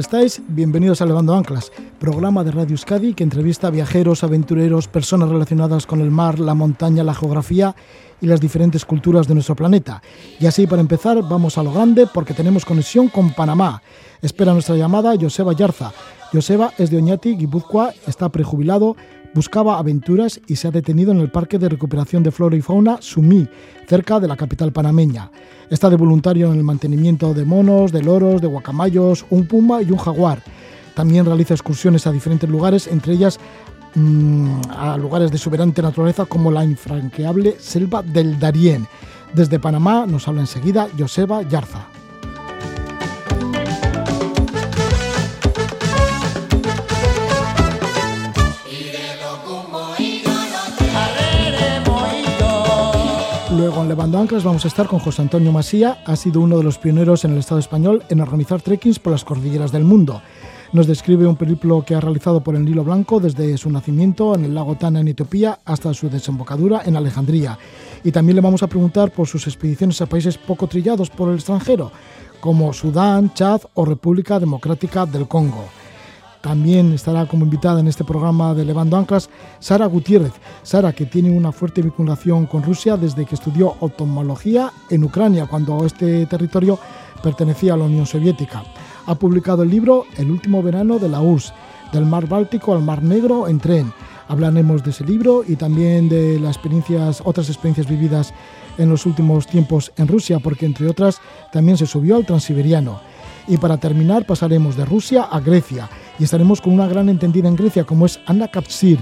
estáis? Bienvenidos a Levando Anclas, programa de Radio Euskadi que entrevista a viajeros, aventureros, personas relacionadas con el mar, la montaña, la geografía y las diferentes culturas de nuestro planeta. Y así, para empezar, vamos a lo grande porque tenemos conexión con Panamá. Espera nuestra llamada Joseba Yarza. Joseba es de Oñati, Guipúzcoa, está prejubilado, buscaba aventuras y se ha detenido en el Parque de Recuperación de Flora y Fauna Sumí, cerca de la capital panameña. Está de voluntario en el mantenimiento de monos, de loros, de guacamayos, un puma y un jaguar. También realiza excursiones a diferentes lugares, entre ellas mmm, a lugares de exuberante naturaleza como la infranqueable selva del Darién. Desde Panamá nos habla enseguida Joseba Yarza. En Levando Anclas vamos a estar con José Antonio Masía. Ha sido uno de los pioneros en el Estado español en organizar trekkings por las cordilleras del mundo. Nos describe un periplo que ha realizado por el Nilo Blanco desde su nacimiento en el lago Tana en Etiopía hasta su desembocadura en Alejandría. Y también le vamos a preguntar por sus expediciones a países poco trillados por el extranjero, como Sudán, Chad o República Democrática del Congo. También estará como invitada en este programa de Levando Anclas Sara Gutiérrez. Sara, que tiene una fuerte vinculación con Rusia desde que estudió oftalmología en Ucrania, cuando este territorio pertenecía a la Unión Soviética. Ha publicado el libro El último verano de la URSS, del Mar Báltico al Mar Negro en tren. Hablaremos de ese libro y también de las experiencias, otras experiencias vividas en los últimos tiempos en Rusia, porque entre otras también se subió al Transiberiano. Y para terminar pasaremos de Rusia a Grecia y estaremos con una gran entendida en Grecia como es Anna Kapsir.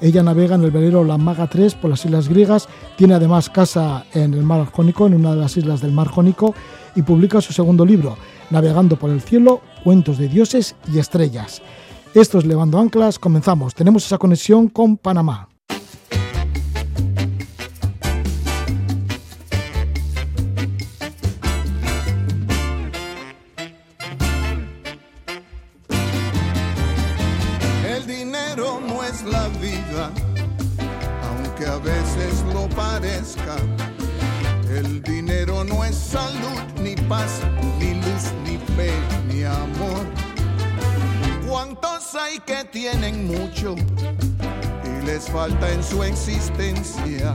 Ella navega en el velero La Maga 3 por las islas griegas, tiene además casa en el Mar Jónico, en una de las islas del Mar Jónico, y publica su segundo libro, Navegando por el cielo, cuentos de dioses y estrellas. Esto es Levando Anclas, comenzamos. Tenemos esa conexión con Panamá. Su existencia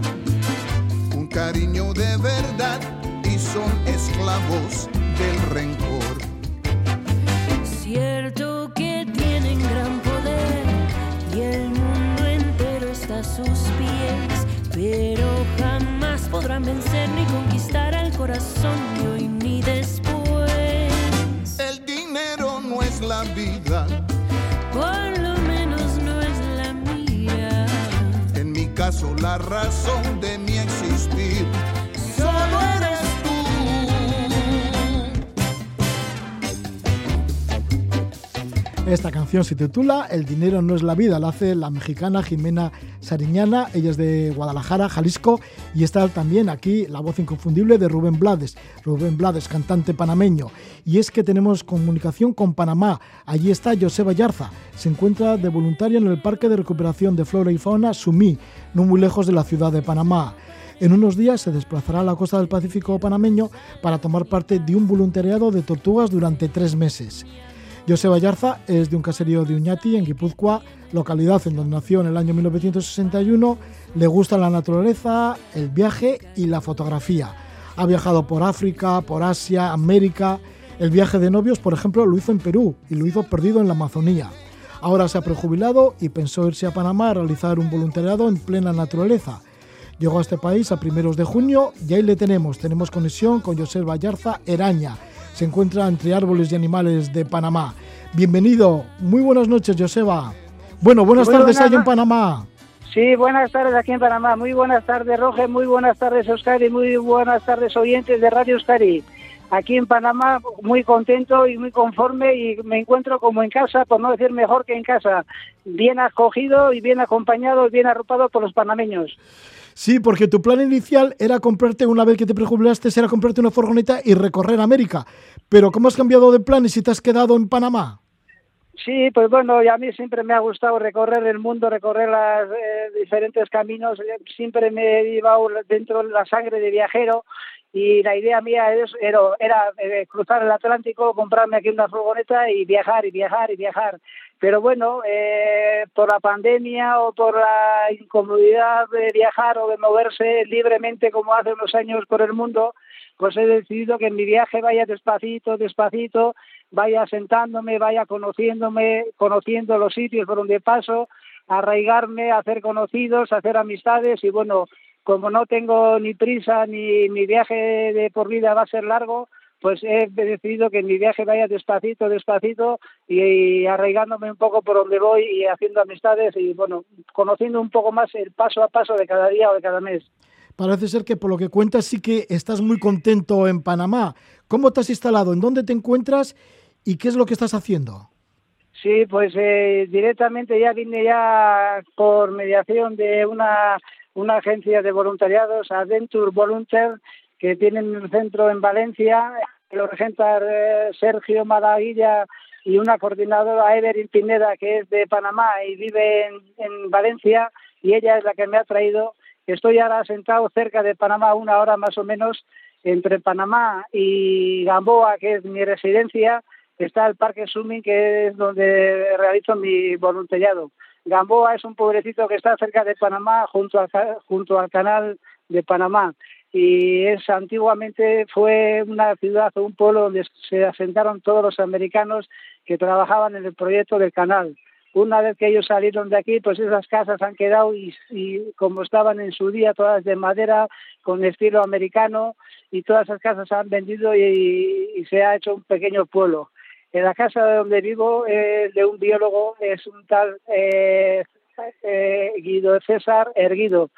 razón de mi Esta canción se titula El dinero no es la vida, la hace la mexicana Jimena Sariñana, ella es de Guadalajara, Jalisco, y está también aquí la voz inconfundible de Rubén Blades, Rubén Blades, cantante panameño. Y es que tenemos comunicación con Panamá, allí está Joseba Yarza, se encuentra de voluntario en el Parque de Recuperación de Flora y Fauna Sumí, no muy lejos de la ciudad de Panamá. En unos días se desplazará a la costa del Pacífico panameño para tomar parte de un voluntariado de tortugas durante tres meses. Joseba Yarza es de un caserío de Uñati, en Guipúzcoa, localidad en donde nació en el año 1961. Le gusta la naturaleza, el viaje y la fotografía. Ha viajado por África, por Asia, América. El viaje de novios, por ejemplo, lo hizo en Perú y lo hizo perdido en la Amazonía. Ahora se ha prejubilado y pensó irse a Panamá a realizar un voluntariado en plena naturaleza. Llegó a este país a primeros de junio y ahí le tenemos. Tenemos conexión con Joseba Yarza Eraña. Se encuentra entre árboles y animales de Panamá. Bienvenido. Muy buenas noches, Joseba. Bueno, buenas Muy tardes ahí en Panamá. Sí, buenas tardes aquí en Panamá. Muy buenas tardes, Roge. Muy buenas tardes, Euskadi. Muy buenas tardes, oyentes de Radio Euskadi. Aquí en Panamá, muy contento y muy conforme y me encuentro como en casa, por no decir mejor que en casa. Bien acogido y bien acompañado y bien arropado por los panameños. Sí, porque tu plan inicial era comprarte, una vez que te prejubilaste, era comprarte una furgoneta y recorrer América. Pero ¿cómo has cambiado de plan y si te has quedado en Panamá? Sí, pues bueno, y a mí siempre me ha gustado recorrer el mundo, recorrer los diferentes caminos. Siempre me he llevado dentro de la sangre de viajero y la idea mía era, era, eh, cruzar el Atlántico, comprarme aquí una furgoneta y viajar y viajar y viajar. Pero bueno, eh, por la pandemia o por la incomodidad de viajar o de moverse libremente como hace unos años por el mundo, pues he decidido que en mi viaje vaya despacito, despacito, vaya sentándome, vaya conociéndome, conociendo los sitios por donde paso, arraigarme, hacer conocidos, hacer amistades y bueno, como no tengo ni prisa ni mi viaje de por vida va a ser largo, pues he decidido que mi viaje vaya despacito, despacito y, arraigándome un poco por donde voy y haciendo amistades y bueno, conociendo un poco más el paso a paso de cada día o de cada mes. Parece ser que por lo que cuentas sí que estás muy contento en Panamá. ¿Cómo te has instalado? ¿En dónde te encuentras? ¿Y qué es lo que estás haciendo? Sí, pues eh, directamente ya vine ya por mediación de una una agencia de voluntariados, Adventure Volunteer, que tienen un centro en Valencia, lo regenta eh, Sergio Malaguilla y una coordinadora, Evelyn Pineda, que es de Panamá y vive en, Valencia, y ella es la que me ha traído. Estoy ahora sentado cerca de Panamá, una hora más o menos, entre Panamá y Gamboa, que es mi residencia, está el Parque Suming, que es donde realizo mi voluntariado. Gamboa es un pueblecito que está cerca de Panamá, junto al, junto al canal de Panamá. Y es antiguamente fue una ciudad o un pueblo donde se asentaron todos los americanos que trabajaban en el proyecto del canal. Una vez que ellos salieron de aquí, pues esas casas han quedado y, como estaban en su día todas de madera, con estilo americano, y todas esas casas se han vendido y se ha hecho un pequeño pueblo. En la casa donde vivo es de un biólogo, es un tal eh, eh, Guido César Erguido.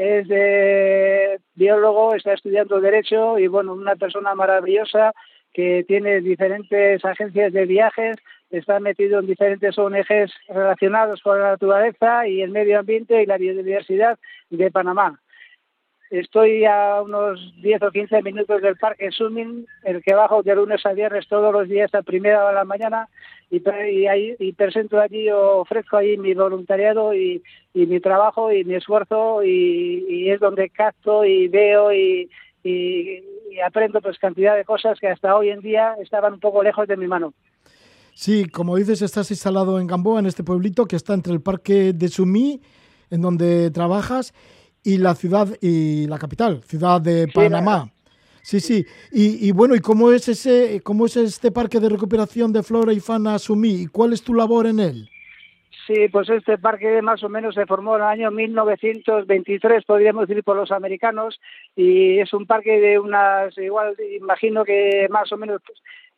Es de biólogo, está estudiando Derecho y, bueno, una persona maravillosa que tiene diferentes agencias de viajes, está metido en diferentes ONGs relacionados con la naturaleza y el medio ambiente y la biodiversidad de Panamá. Estoy a unos 10 o 15 minutos del Parque Summing, el que bajo de lunes a viernes todos los días a primera de la mañana y, ahí, y presento allí, ofrezco allí mi voluntariado y, mi trabajo y mi esfuerzo y, es donde capto y veo y, aprendo pues cantidad de cosas que hasta hoy en día estaban un poco lejos de mi mano. Sí, como dices, estás instalado en Gamboa, en este pueblito que está entre el Parque de Sumí, en donde trabajas, y la ciudad y la capital, ciudad de Panamá. Sí, sí. Y, bueno, ¿y cómo es ese, cómo es este parque de recuperación de flora y fauna Sumí? ¿Y cuál es tu labor en él? Sí, pues este parque más o menos se formó en el año 1923, podríamos decir, por los americanos, y es un parque de unas, igual, imagino que más o menos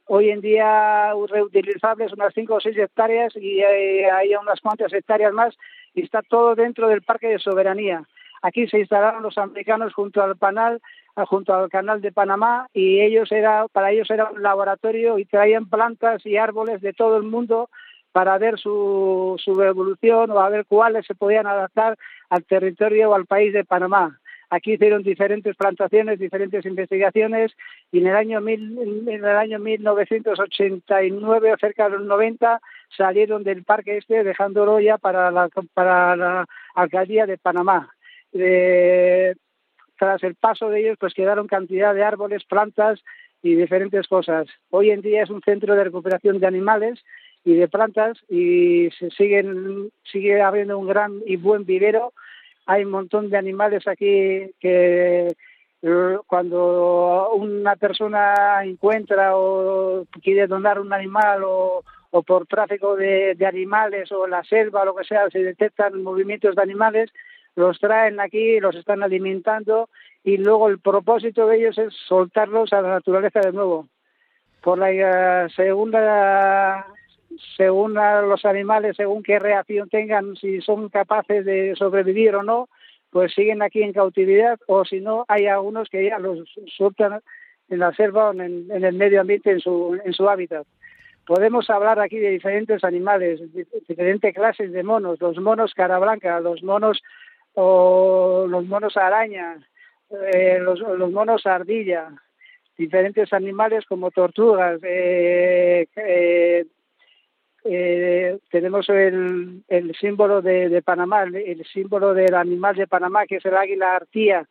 hoy en día reutilizables, unas 5 o 6 hectáreas, y hay, hay unas cuantas hectáreas más, y está todo dentro del parque de soberanía. Aquí se instalaron los americanos junto al canal, junto al canal de Panamá y ellos era, para ellos era un laboratorio y traían plantas y árboles de todo el mundo para ver su, su evolución o a ver cuáles se podían adaptar al territorio o al país de Panamá. Aquí hicieron diferentes plantaciones, diferentes investigaciones y en el año, mil, en el año 1989 o cerca de los 90 salieron del parque este dejándolo ya para la, para la alcaldía de Panamá tras el paso de ellos, pues quedaron cantidad de árboles, plantas y diferentes cosas. Hoy en día es un centro de recuperación de animales y de plantas y se siguen, sigue habiendo un gran y buen vivero. Hay un montón de animales aquí que cuando una persona encuentra o quiere donar un animal o, o por tráfico de, de, animales o la selva o lo que sea, se detectan movimientos de animales, los traen aquí, los están alimentando y luego el propósito de ellos es soltarlos a la naturaleza de nuevo. Por la eh, segunda, según los animales, según qué reacción tengan, si son capaces de sobrevivir o no, pues siguen aquí en cautividad o si no, hay algunos que ya los sueltan en la selva o en, el medio ambiente, en su, en su hábitat podemos hablar aquí de diferentes animales, diferentes clases de monos, los monos cara blanca, los monos o los monos araña, eh, los, los, monos ardilla, diferentes animales como tortugas. Eh, eh, tenemos el, el símbolo de, de, Panamá, el símbolo del animal de Panamá, que es el águila artía.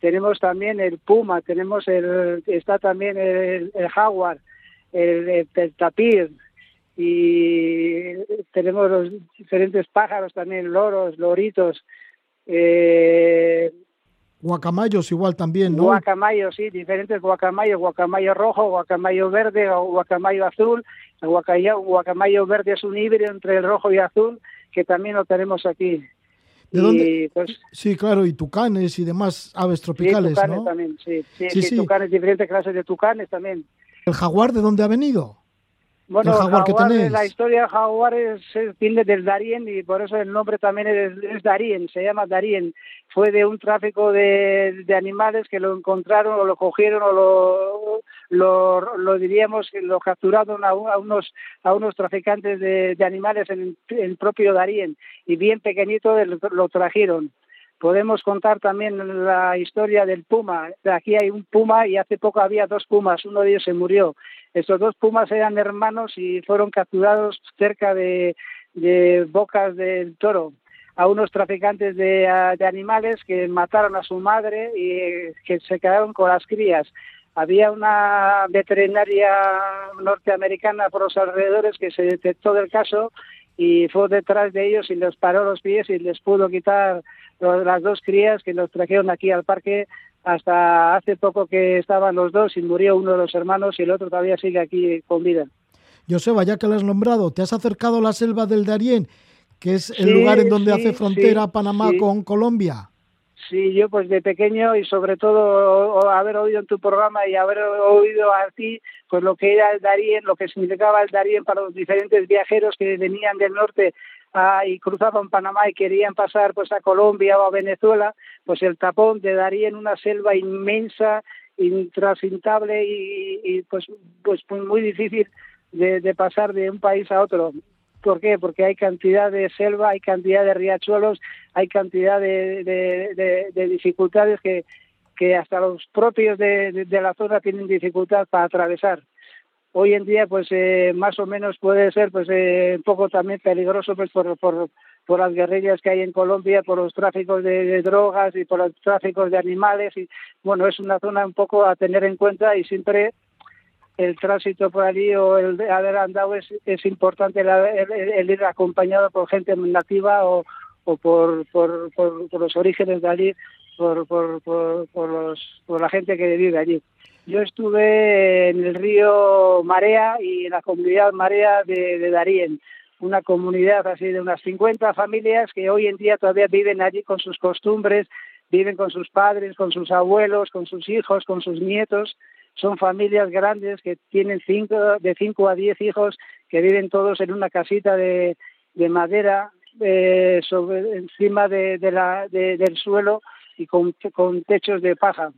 tenemos también el puma, tenemos el, está también el, jaguar, el, tapir, y tenemos los diferentes pájaros también, loros, loritos, eh, Guacamayos igual también, ¿no? Guacamayos, sí, diferentes guacamayos, guacamayo rojo, guacamayo verde o guacamayo azul. El guacamayo, guacamayo verde es un híbrido entre el rojo y azul, que también lo tenemos aquí. ¿De dónde? Pues, sí, claro, y tucanes y demás aves tropicales, sí, tucanes también, sí. Sí, sí, tucanes, diferentes clases de tucanes también. ¿El jaguar de dónde ha venido? Bueno, jaguar, que la historia de jaguar es, viene del Darien y por eso el nombre también es, es Darien, se llama Darien. Fue de un tráfico de, de, animales que lo encontraron o lo cogieron o lo, lo, lo diríamos, lo capturaron a, unos, a unos traficantes de, de animales en el propio Darien y bien pequeñito lo trajeron. Podemos contar también la historia del puma. Aquí hay un puma y hace poco había dos pumas, uno de ellos se murió estos dos pumas eran hermanos y fueron capturados cerca de, Bocas del Toro a unos traficantes de, animales que mataron a su madre y eh, que se quedaron con las crías. Había una veterinaria norteamericana por los alrededores que se detectó del caso y fue detrás de ellos y les paró los pies y les pudo quitar las dos crías que los trajeron aquí al parque hasta hace poco que estaban los dos y murió uno de los hermanos y el otro todavía sigue aquí con vida. Joseba, ya que lo has nombrado, ¿te has acercado a la selva del Darién, que es el lugar en donde hace frontera Panamá con Colombia? Sí, yo pues de pequeño y sobre todo haber oído en tu programa y haber oído a ti pues lo que era el Darién, lo que significaba el Darién para los diferentes viajeros que venían del norte y cruzaban Panamá y querían pasar pues a Colombia o a Venezuela, pues el tapón te daría en una selva inmensa, intransitable y, pues, pues muy difícil de, pasar de un país a otro. ¿Por qué? Porque hay cantidad de selva, hay cantidad de riachuelos, hay cantidad de, dificultades que, que hasta los propios de, la zona tienen dificultad para atravesar hoy en día pues eh, más o menos puede ser pues eh, un poco también peligroso pues por, por, por las guerrillas que hay en Colombia, por los tráficos de, drogas y por los tráficos de animales y bueno es una zona un poco a tener en cuenta y siempre el tránsito por allí o el haber andado es, es importante el, ir acompañado por gente nativa o, o por, por, por los orígenes de allí, por, por, por, los, por la gente que vive allí. Yo estuve en el río Marea y en la comunidad Marea de, de Darien, una comunidad así de unas 50 familias que hoy en día todavía viven allí con sus costumbres, viven con sus padres, con sus abuelos, con sus hijos, con sus nietos. Son familias grandes que tienen cinco, de 5 a 10 hijos que viven todos en una casita de, de madera eh, sobre, encima del suelo y con, con techos de paja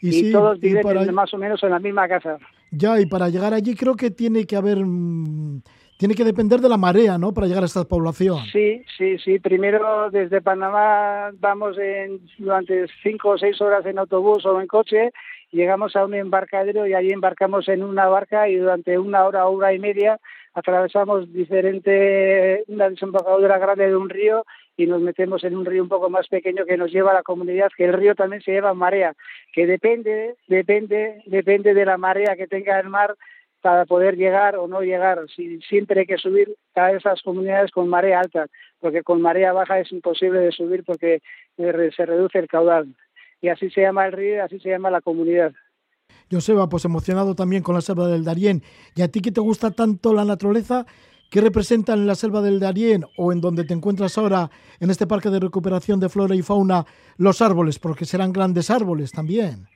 y, todos viven más o menos en la misma casa. Ya, y para llegar allí creo que tiene que haber... Mm, tiene que depender de la marea, ¿no? Para llegar a esta población. Sí, sí, sí. Primero desde Panamá vamos en, durante cinco o seis horas en autobús o en coche, llegamos a un embarcadero y allí embarcamos en una barca y durante una hora, hora y media atravesamos diferente, una desembocadura grande de un río y nos metemos en un río un poco más pequeño que nos lleva a la comunidad, que el río también se lleva marea, que depende, depende, depende de la marea que tenga el mar para poder llegar o no llegar. Si, siempre hay que subir a esas comunidades con marea alta, porque con marea baja es imposible de subir porque eh, se reduce el caudal. Y así se llama el río y así se llama la comunidad. Joseba, pues emocionado también con la selva del Darién. ¿Y a ti que te gusta tanto la naturaleza? ¿Qué representan en la selva del Darién o en donde te encuentras ahora en este parque de recuperación de flora y fauna los árboles? Porque serán grandes árboles también.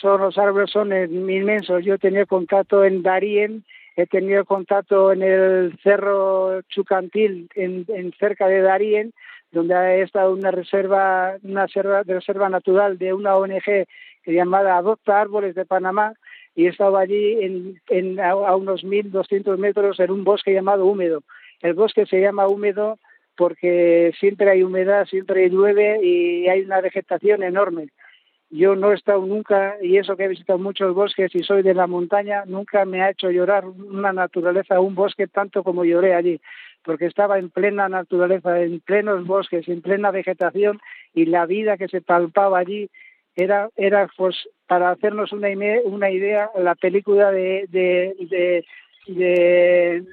Son los árboles son inmensos. Yo he tenido contacto en Darién, he tenido contacto en el cerro Chucantil, en, cerca de Darién, donde ha estado una reserva, una reserva, reserva natural de una ONG llamada Adopta Árboles de Panamá, y estaba allí en, en, a, unos 1.200 metros en un bosque llamado húmedo. El bosque se llama húmedo porque siempre hay humedad, siempre llueve y hay una vegetación enorme. Yo no he estado nunca, y eso que he visitado muchos bosques y soy de la montaña, nunca me ha hecho llorar una naturaleza, un bosque tanto como lloré allí, porque estaba en plena naturaleza, en plenos bosques, en plena vegetación y la vida que se palpaba allí era, era pues para hacernos una, una idea, la película de, de, de,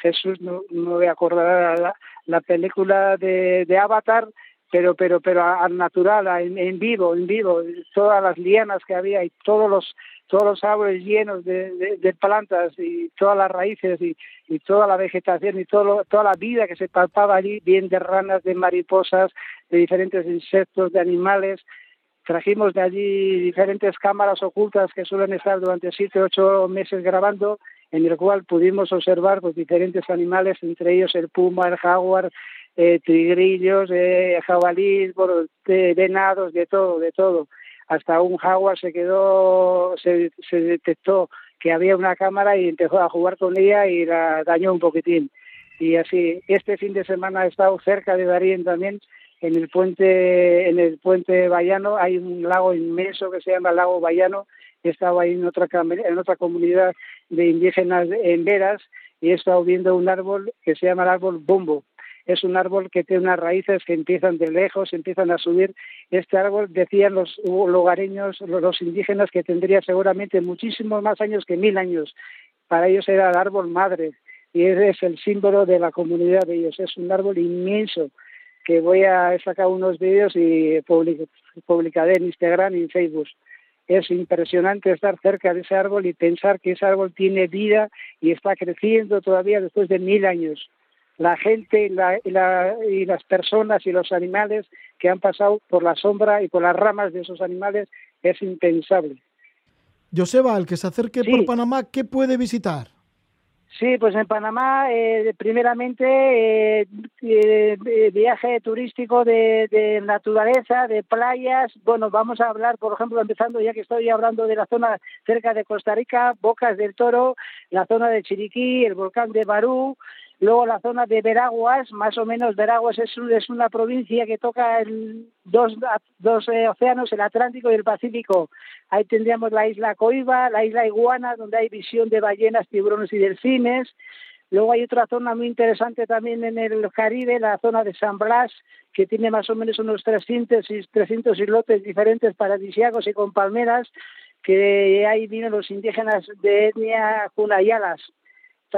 Jesús, no, no voy a acordar la, la película de, de Avatar, pero pero pero al natural, en, vivo, en vivo, todas las lianas que había y todos los todos los árboles llenos de, de, plantas y todas las raíces y, y toda la vegetación y todo toda la vida que se palpaba allí, bien de ranas, de mariposas, de diferentes insectos, de animales. Trajimos de allí diferentes cámaras ocultas que suelen estar durante siete, ocho meses grabando, en el cual pudimos observar pues, diferentes animales, entre ellos el puma, el jaguar, eh, tigrillos, eh, jabalíes, venados, de todo, de todo. Hasta un jaguar se quedó, se, se detectó que había una cámara y empezó a jugar con ella y la dañó un poquitín. Y así, este fin de semana he estado cerca de Darien también, en el puente, en el puente Bayano, hay un lago inmenso que se llama Lago Bayano, he estado ahí en otra, en otra comunidad de indígenas en Veras y he estado viendo un árbol que se llama el árbol bombo es un árbol que tiene unas raíces que empiezan de lejos, empiezan a subir. Este árbol, decían los lugareños, los indígenas, que tendría seguramente muchísimos más años que mil años. Para ellos era el árbol madre y es el símbolo de la comunidad de ellos. Es un árbol inmenso que voy a sacar unos vídeos y publicaré en Instagram y en Facebook. Es impresionante estar cerca de ese árbol y pensar que ese árbol tiene vida y está creciendo todavía después de mil años la gente y, las personas y los animales que han pasado por la sombra y por las ramas de esos animales es impensable. Joseba, el que se acerque por Panamá, ¿qué puede visitar? Sí, pues en Panamá, eh, primeramente, eh, eh, viaje turístico de, de, naturaleza, de playas. Bueno, vamos a hablar, por ejemplo, empezando ya que estoy hablando de la zona cerca de Costa Rica, Bocas del Toro, la zona de Chiriquí, el volcán de Barú, Luego la zona de Veraguas, más o menos Veraguas es, es una provincia que toca el, dos, dos eh, océanos, el Atlántico y el Pacífico. Ahí tendríamos la isla Coiba, la isla Iguana, donde hay visión de ballenas, tiburones y delfines. Luego hay otra zona muy interesante también en el Caribe, la zona de San Blas, que tiene más o menos unos 300, 300 islotes diferentes paradisíacos y con palmeras, que ahí vienen los indígenas de etnia Cunayalas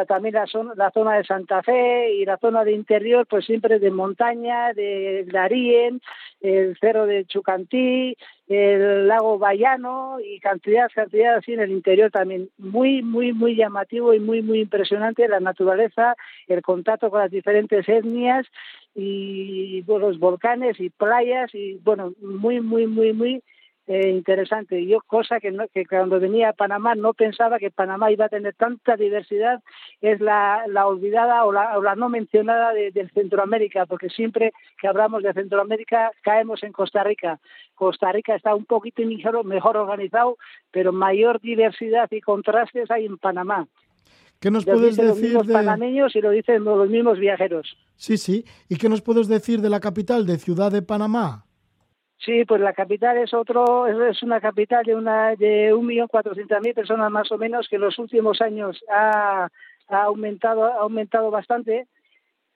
también la zona, la zona de Santa Fe y la zona de interior, pues siempre de montaña, de Darien, el cerro de Chucantí, el lago Bayano y cantidad, cantidad así en el interior también. Muy, muy, muy llamativo y muy, muy impresionante la naturaleza, el contacto con las diferentes etnias y los volcanes y playas y bueno, muy, muy, muy, muy eh, interesante. Yo, cosa que, no, que cuando venía a Panamá no pensaba que Panamá iba a tener tanta diversidad, es la, la olvidada o la, o la, no mencionada de, del Centroamérica, porque siempre que hablamos de Centroamérica caemos en Costa Rica. Costa Rica está un poquito mejor, mejor organizado, pero mayor diversidad y contrastes hay en Panamá. ¿Qué nos puedes decir los de panameños y lo dicen los mismos viajeros? Sí, sí. ¿Y qué nos puedes decir de la capital, de Ciudad de Panamá? Sí, pues la capital es otro, es una capital de una de un millón cuatrocientas mil personas más o menos que en los últimos años ha, ha aumentado ha aumentado bastante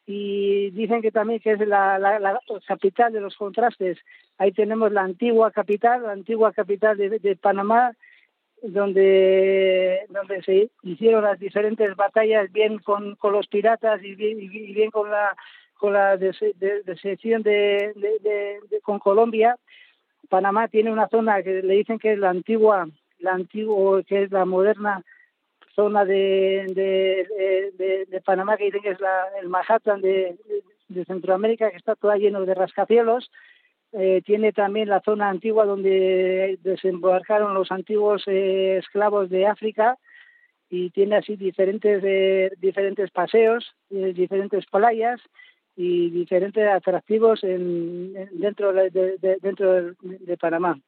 y dicen que también que es la, la, capital de los contrastes. Ahí tenemos la antigua capital, la antigua capital de, de Panamá, donde donde se hicieron las diferentes batallas bien con, con los piratas y bien, y bien con la con la decepción de, de, con Colombia. Panamá tiene una zona que le dicen que es la antigua, la antigua, que es la moderna zona de, de, Panamá, que es la, el Manhattan de, Centroamérica, que está toda lleno de rascacielos. Eh, tiene también la zona antigua donde desembarcaron los antiguos eh, esclavos de África y tiene así diferentes eh, diferentes paseos, diferentes playas y diferentes atractivos en, dentro, de, dentro de, Panamá.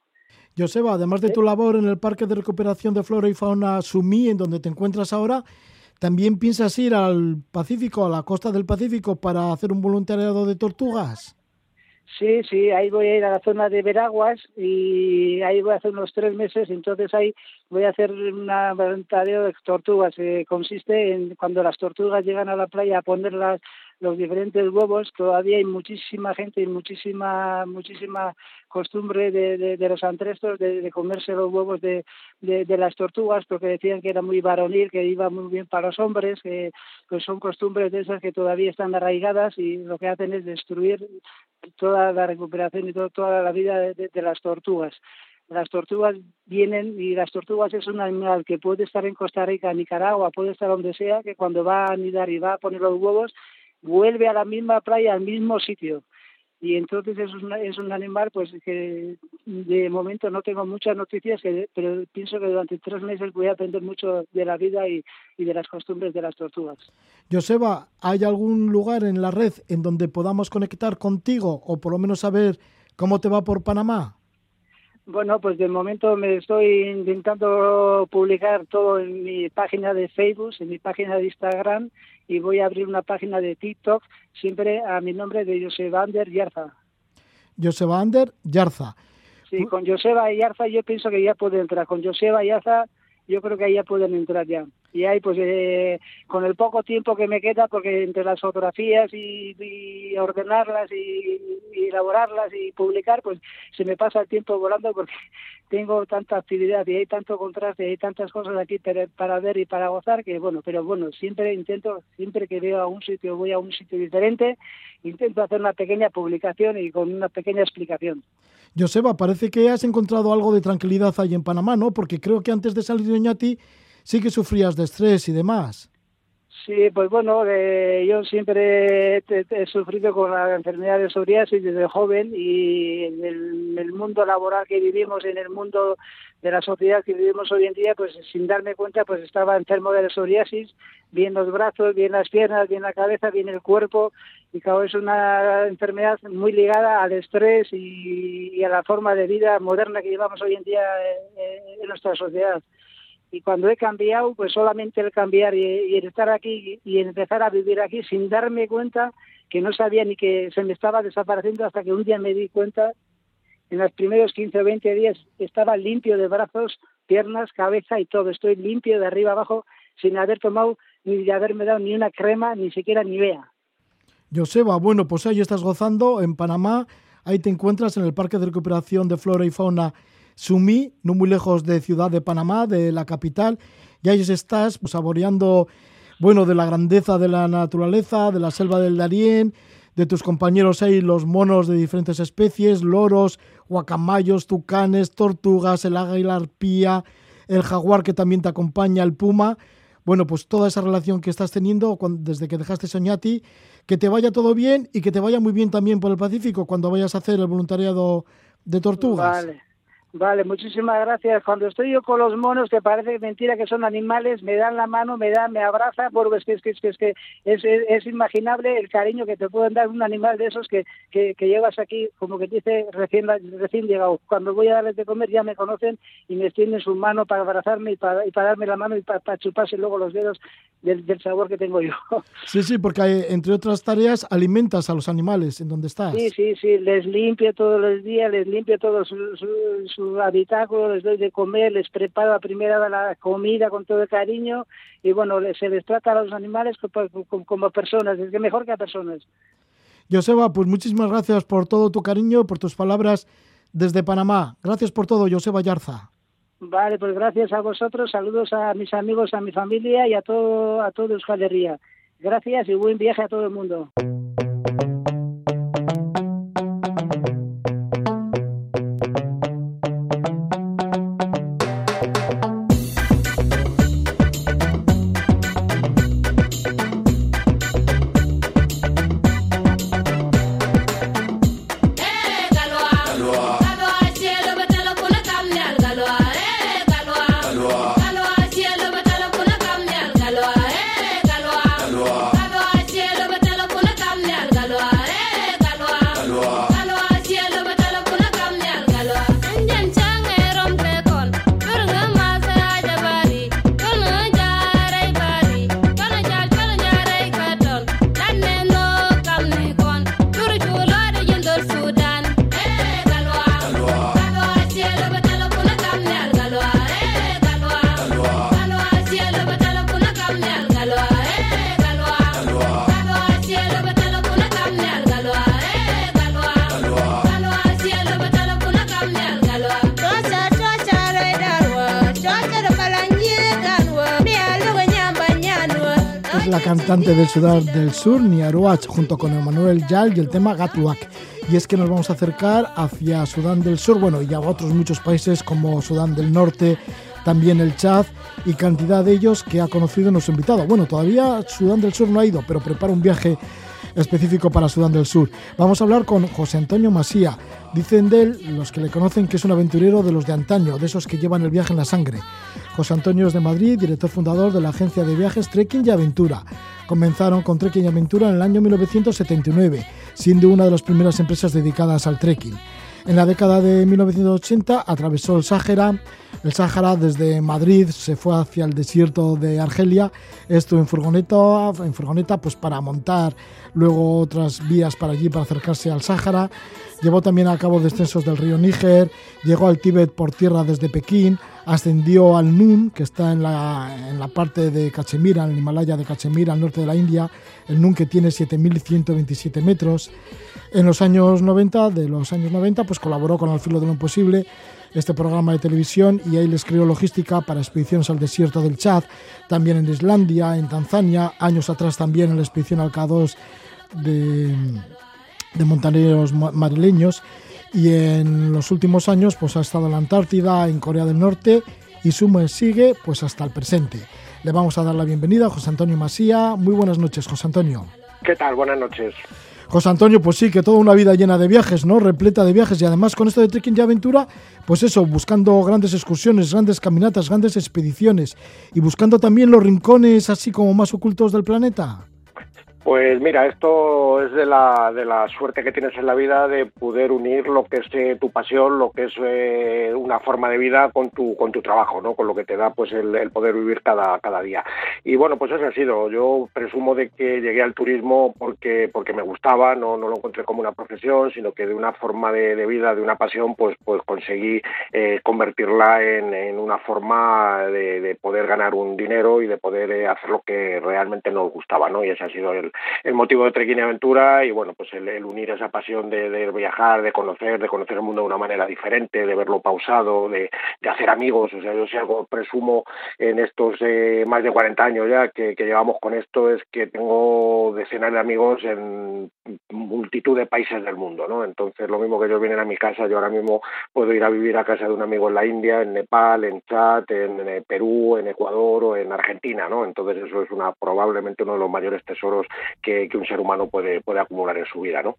Joseba, además de tu labor en el Parque de Recuperación de Flora y Fauna Sumí, en donde te encuentras ahora, ¿también piensas ir al Pacífico, a la costa del Pacífico, para hacer un voluntariado de tortugas? Sí, sí, ahí voy a ir a la zona de Veraguas y ahí voy a hacer unos tres meses, entonces ahí voy a hacer un voluntariado de tortugas. consiste en cuando las tortugas llegan a la playa a poner las, los diferentes huevos, todavía hay muchísima gente y muchísima, muchísima costumbre de, de, los antrestos de, comerse los huevos de, las tortugas, porque decían que era muy varonil, que iba muy bien para los hombres, que pues son costumbres de esas que todavía están arraigadas y lo que hacen es destruir toda la recuperación y toda la vida de, las tortugas. Las tortugas vienen y las tortugas es un animal que puede estar en Costa Rica, Nicaragua, puede estar donde sea, que cuando va a anidar y va a poner los huevos, vuelve a la misma playa, al mismo sitio. Y entonces es un, es un animal pues que de momento no tengo muchas noticias, pero pienso que durante tres meses voy a aprender mucho de la vida y, y de las costumbres de las tortugas. Joseba, ¿hay algún lugar en la red en donde podamos conectar contigo o por lo menos saber cómo te va por Panamá? Bueno, pues de momento me estoy intentando publicar todo en mi página de Facebook, en mi página de Instagram y voy a abrir una página de TikTok siempre a mi nombre de Joseba Ander Yarza. Joseba Ander Yarza. Sí, con Joseba Yarza yo pienso que ya puede entrar. Con Joseba Yarza yo creo que ahí ya pueden entrar ya y ahí pues eh, con el poco tiempo que me queda porque entre las fotografías y, ordenarlas y, elaborarlas y publicar pues se me pasa el tiempo volando porque tengo tanta actividad y hay tanto contraste y hay tantas cosas aquí para, ver y para gozar que bueno pero bueno siempre intento siempre que veo a un sitio voy a un sitio diferente intento hacer una pequeña publicación y con una pequeña explicación Joseba, parece que has encontrado algo de tranquilidad ahí en Panamá, ¿no? Porque creo que antes de salir de Oñati sí que sufrías de estrés y demás. Sí, pues bueno, eh, yo siempre he, sufrido con la enfermedad de psoriasis desde joven y en el, mundo laboral que vivimos, en el mundo de la sociedad que vivimos hoy en día, pues sin darme cuenta, pues estaba enfermo de psoriasis, bien los brazos, bien las piernas, bien la cabeza, bien el cuerpo, y claro, es una enfermedad muy ligada al estrés y, a la forma de vida moderna que llevamos hoy en día en nuestra sociedad y cuando he cambiado, pues solamente el cambiar y, el estar aquí y empezar a vivir aquí sin darme cuenta que no sabía ni que se me estaba desapareciendo hasta que un día me di cuenta, en los primeros 15 o 20 días estaba limpio de brazos, piernas, cabeza y todo, estoy limpio de arriba abajo sin haber tomado ni de haberme dado ni una crema, ni siquiera ni vea. Joseba, bueno, pues ahí estás gozando en Panamá, ahí te encuentras en el Parque de Recuperación de Flora y Fauna Sumí, no muy lejos de Ciudad de Panamá, de la capital, y ahí estás pues, saboreando, bueno, de la grandeza de la naturaleza, de la selva del Darién, de tus compañeros ahí, los monos de diferentes especies, loros, guacamayos, tucanes, tortugas, el águila arpía, el jaguar que también te acompaña, el puma. Bueno, pues toda esa relación que estás teniendo desde que dejaste Soñati, que te vaya todo bien y que te vaya muy bien también por el Pacífico cuando vayas a hacer el voluntariado de tortugas. Vale. Vale, muchísimas gracias. Cuando estoy yo con los monos, que parece mentira que son animales, me dan la mano, me dan, me abraza, porque es que es que es que es, que es, es, imaginable el cariño que te pueden dar un animal de esos que, que, llevas aquí, como que dice recién recién llegado. Cuando voy a darles de comer ya me conocen y me extienden su mano para abrazarme y para, y para darme la mano y para, chuparse luego los dedos del, del, sabor que tengo yo. Sí, sí, porque entre otras tareas alimentas a los animales en donde estás. Sí, sí, sí, les limpio todos los días, les limpio todo su, su su habitáculo, les doy de comer, les preparo a primera la comida con todo el cariño y bueno, se les trata a los animales como, personas, es que mejor que a personas. Joseba, pues muchísimas gracias por todo tu cariño, por tus palabras desde Panamá. Gracias por todo, Joseba Yarza. Vale, pues gracias a vosotros, saludos a mis amigos, a mi familia y a todo, a todo Euskal Gracias y buen viaje a todo el mundo. Cantante del Sudán del Sur, Niaruach, junto con Emanuel Yal y el tema Gatuak. Y es que nos vamos a acercar hacia Sudán del Sur, bueno, y a otros muchos países como Sudán del Norte, también el Chad y cantidad de ellos que ha conocido nuestro invitado. Bueno, todavía Sudán del Sur no ha ido, pero prepara un viaje específico para Sudán del Sur. Vamos a hablar con José Antonio Masía. Dicen de él, los que le conocen, que es un aventurero de los de antaño, de esos que llevan el viaje en la sangre. José Antonio es de Madrid, director fundador de la agencia de viajes Trekking y Aventura. Comenzaron con Trekking y Aventura en el año 1979, siendo una de las primeras empresas dedicadas al trekking. En la década de 1980 atravesó el Sáhara. El Sáhara desde Madrid se fue hacia el desierto de Argelia, esto en furgoneta, en furgoneta pues para montar luego otras vías para allí para acercarse al Sáhara. Llevó también a cabo descensos del río Níger, llegó al Tíbet por tierra desde Pekín, ascendió al Nun, que está en la, en la parte de Cachemira, en el Himalaya de Cachemira, al norte de la India, el Nun que tiene 7.127 metros. En los años 90, de los años 90, pues colaboró con Al filo de lo imposible, este programa de televisión, y ahí les creó logística para expediciones al desierto del Chad, también en Islandia, en Tanzania, años atrás también en la expedición al K2 de, de montaneros madrileños, y en los últimos años pues ha estado en la Antártida, en Corea del Norte, y su sigue pues hasta el presente. Le vamos a dar la bienvenida a José Antonio Masía. Muy buenas noches, José Antonio. ¿Qué tal? Buenas noches. José Antonio, pues sí, que toda una vida llena de viajes, ¿no? Repleta de viajes y además con esto de trekking y aventura, pues eso, buscando grandes excursiones, grandes caminatas, grandes expediciones y buscando también los rincones así como más ocultos del planeta. Pues mira, esto es de la, de la suerte que tienes en la vida de poder unir lo que es eh, tu pasión, lo que es eh, una forma de vida con tu, con tu trabajo, ¿no? Con lo que te da pues el, poder vivir cada, cada día. Y bueno, pues eso ha sido. Yo presumo de que llegué al turismo porque, porque me gustaba, no, no lo encontré como una profesión, sino que de una forma de, vida, de una pasión, pues, pues conseguí eh, convertirla en, en, una forma de, de, poder ganar un dinero y de poder hacer lo que realmente nos gustaba, ¿no? Y ese ha sido el, el, motivo de Trekking y Aventura y bueno, pues el, unir esa pasión de, viajar, de conocer, de conocer el mundo de una manera diferente, de verlo pausado, de, hacer amigos, o sea, yo si algo presumo en estos eh, más de 40 años ya que, llevamos con esto es que tengo decenas de amigos en multitud de países del mundo, ¿no? Entonces lo mismo que ellos vienen a mi casa, yo ahora mismo puedo ir a vivir a casa de un amigo en la India, en Nepal, en Chad, en, en Perú, en Ecuador o en Argentina, ¿no? Entonces eso es una probablemente uno de los mayores tesoros que, un ser humano puede, puede acumular en su vida. ¿no?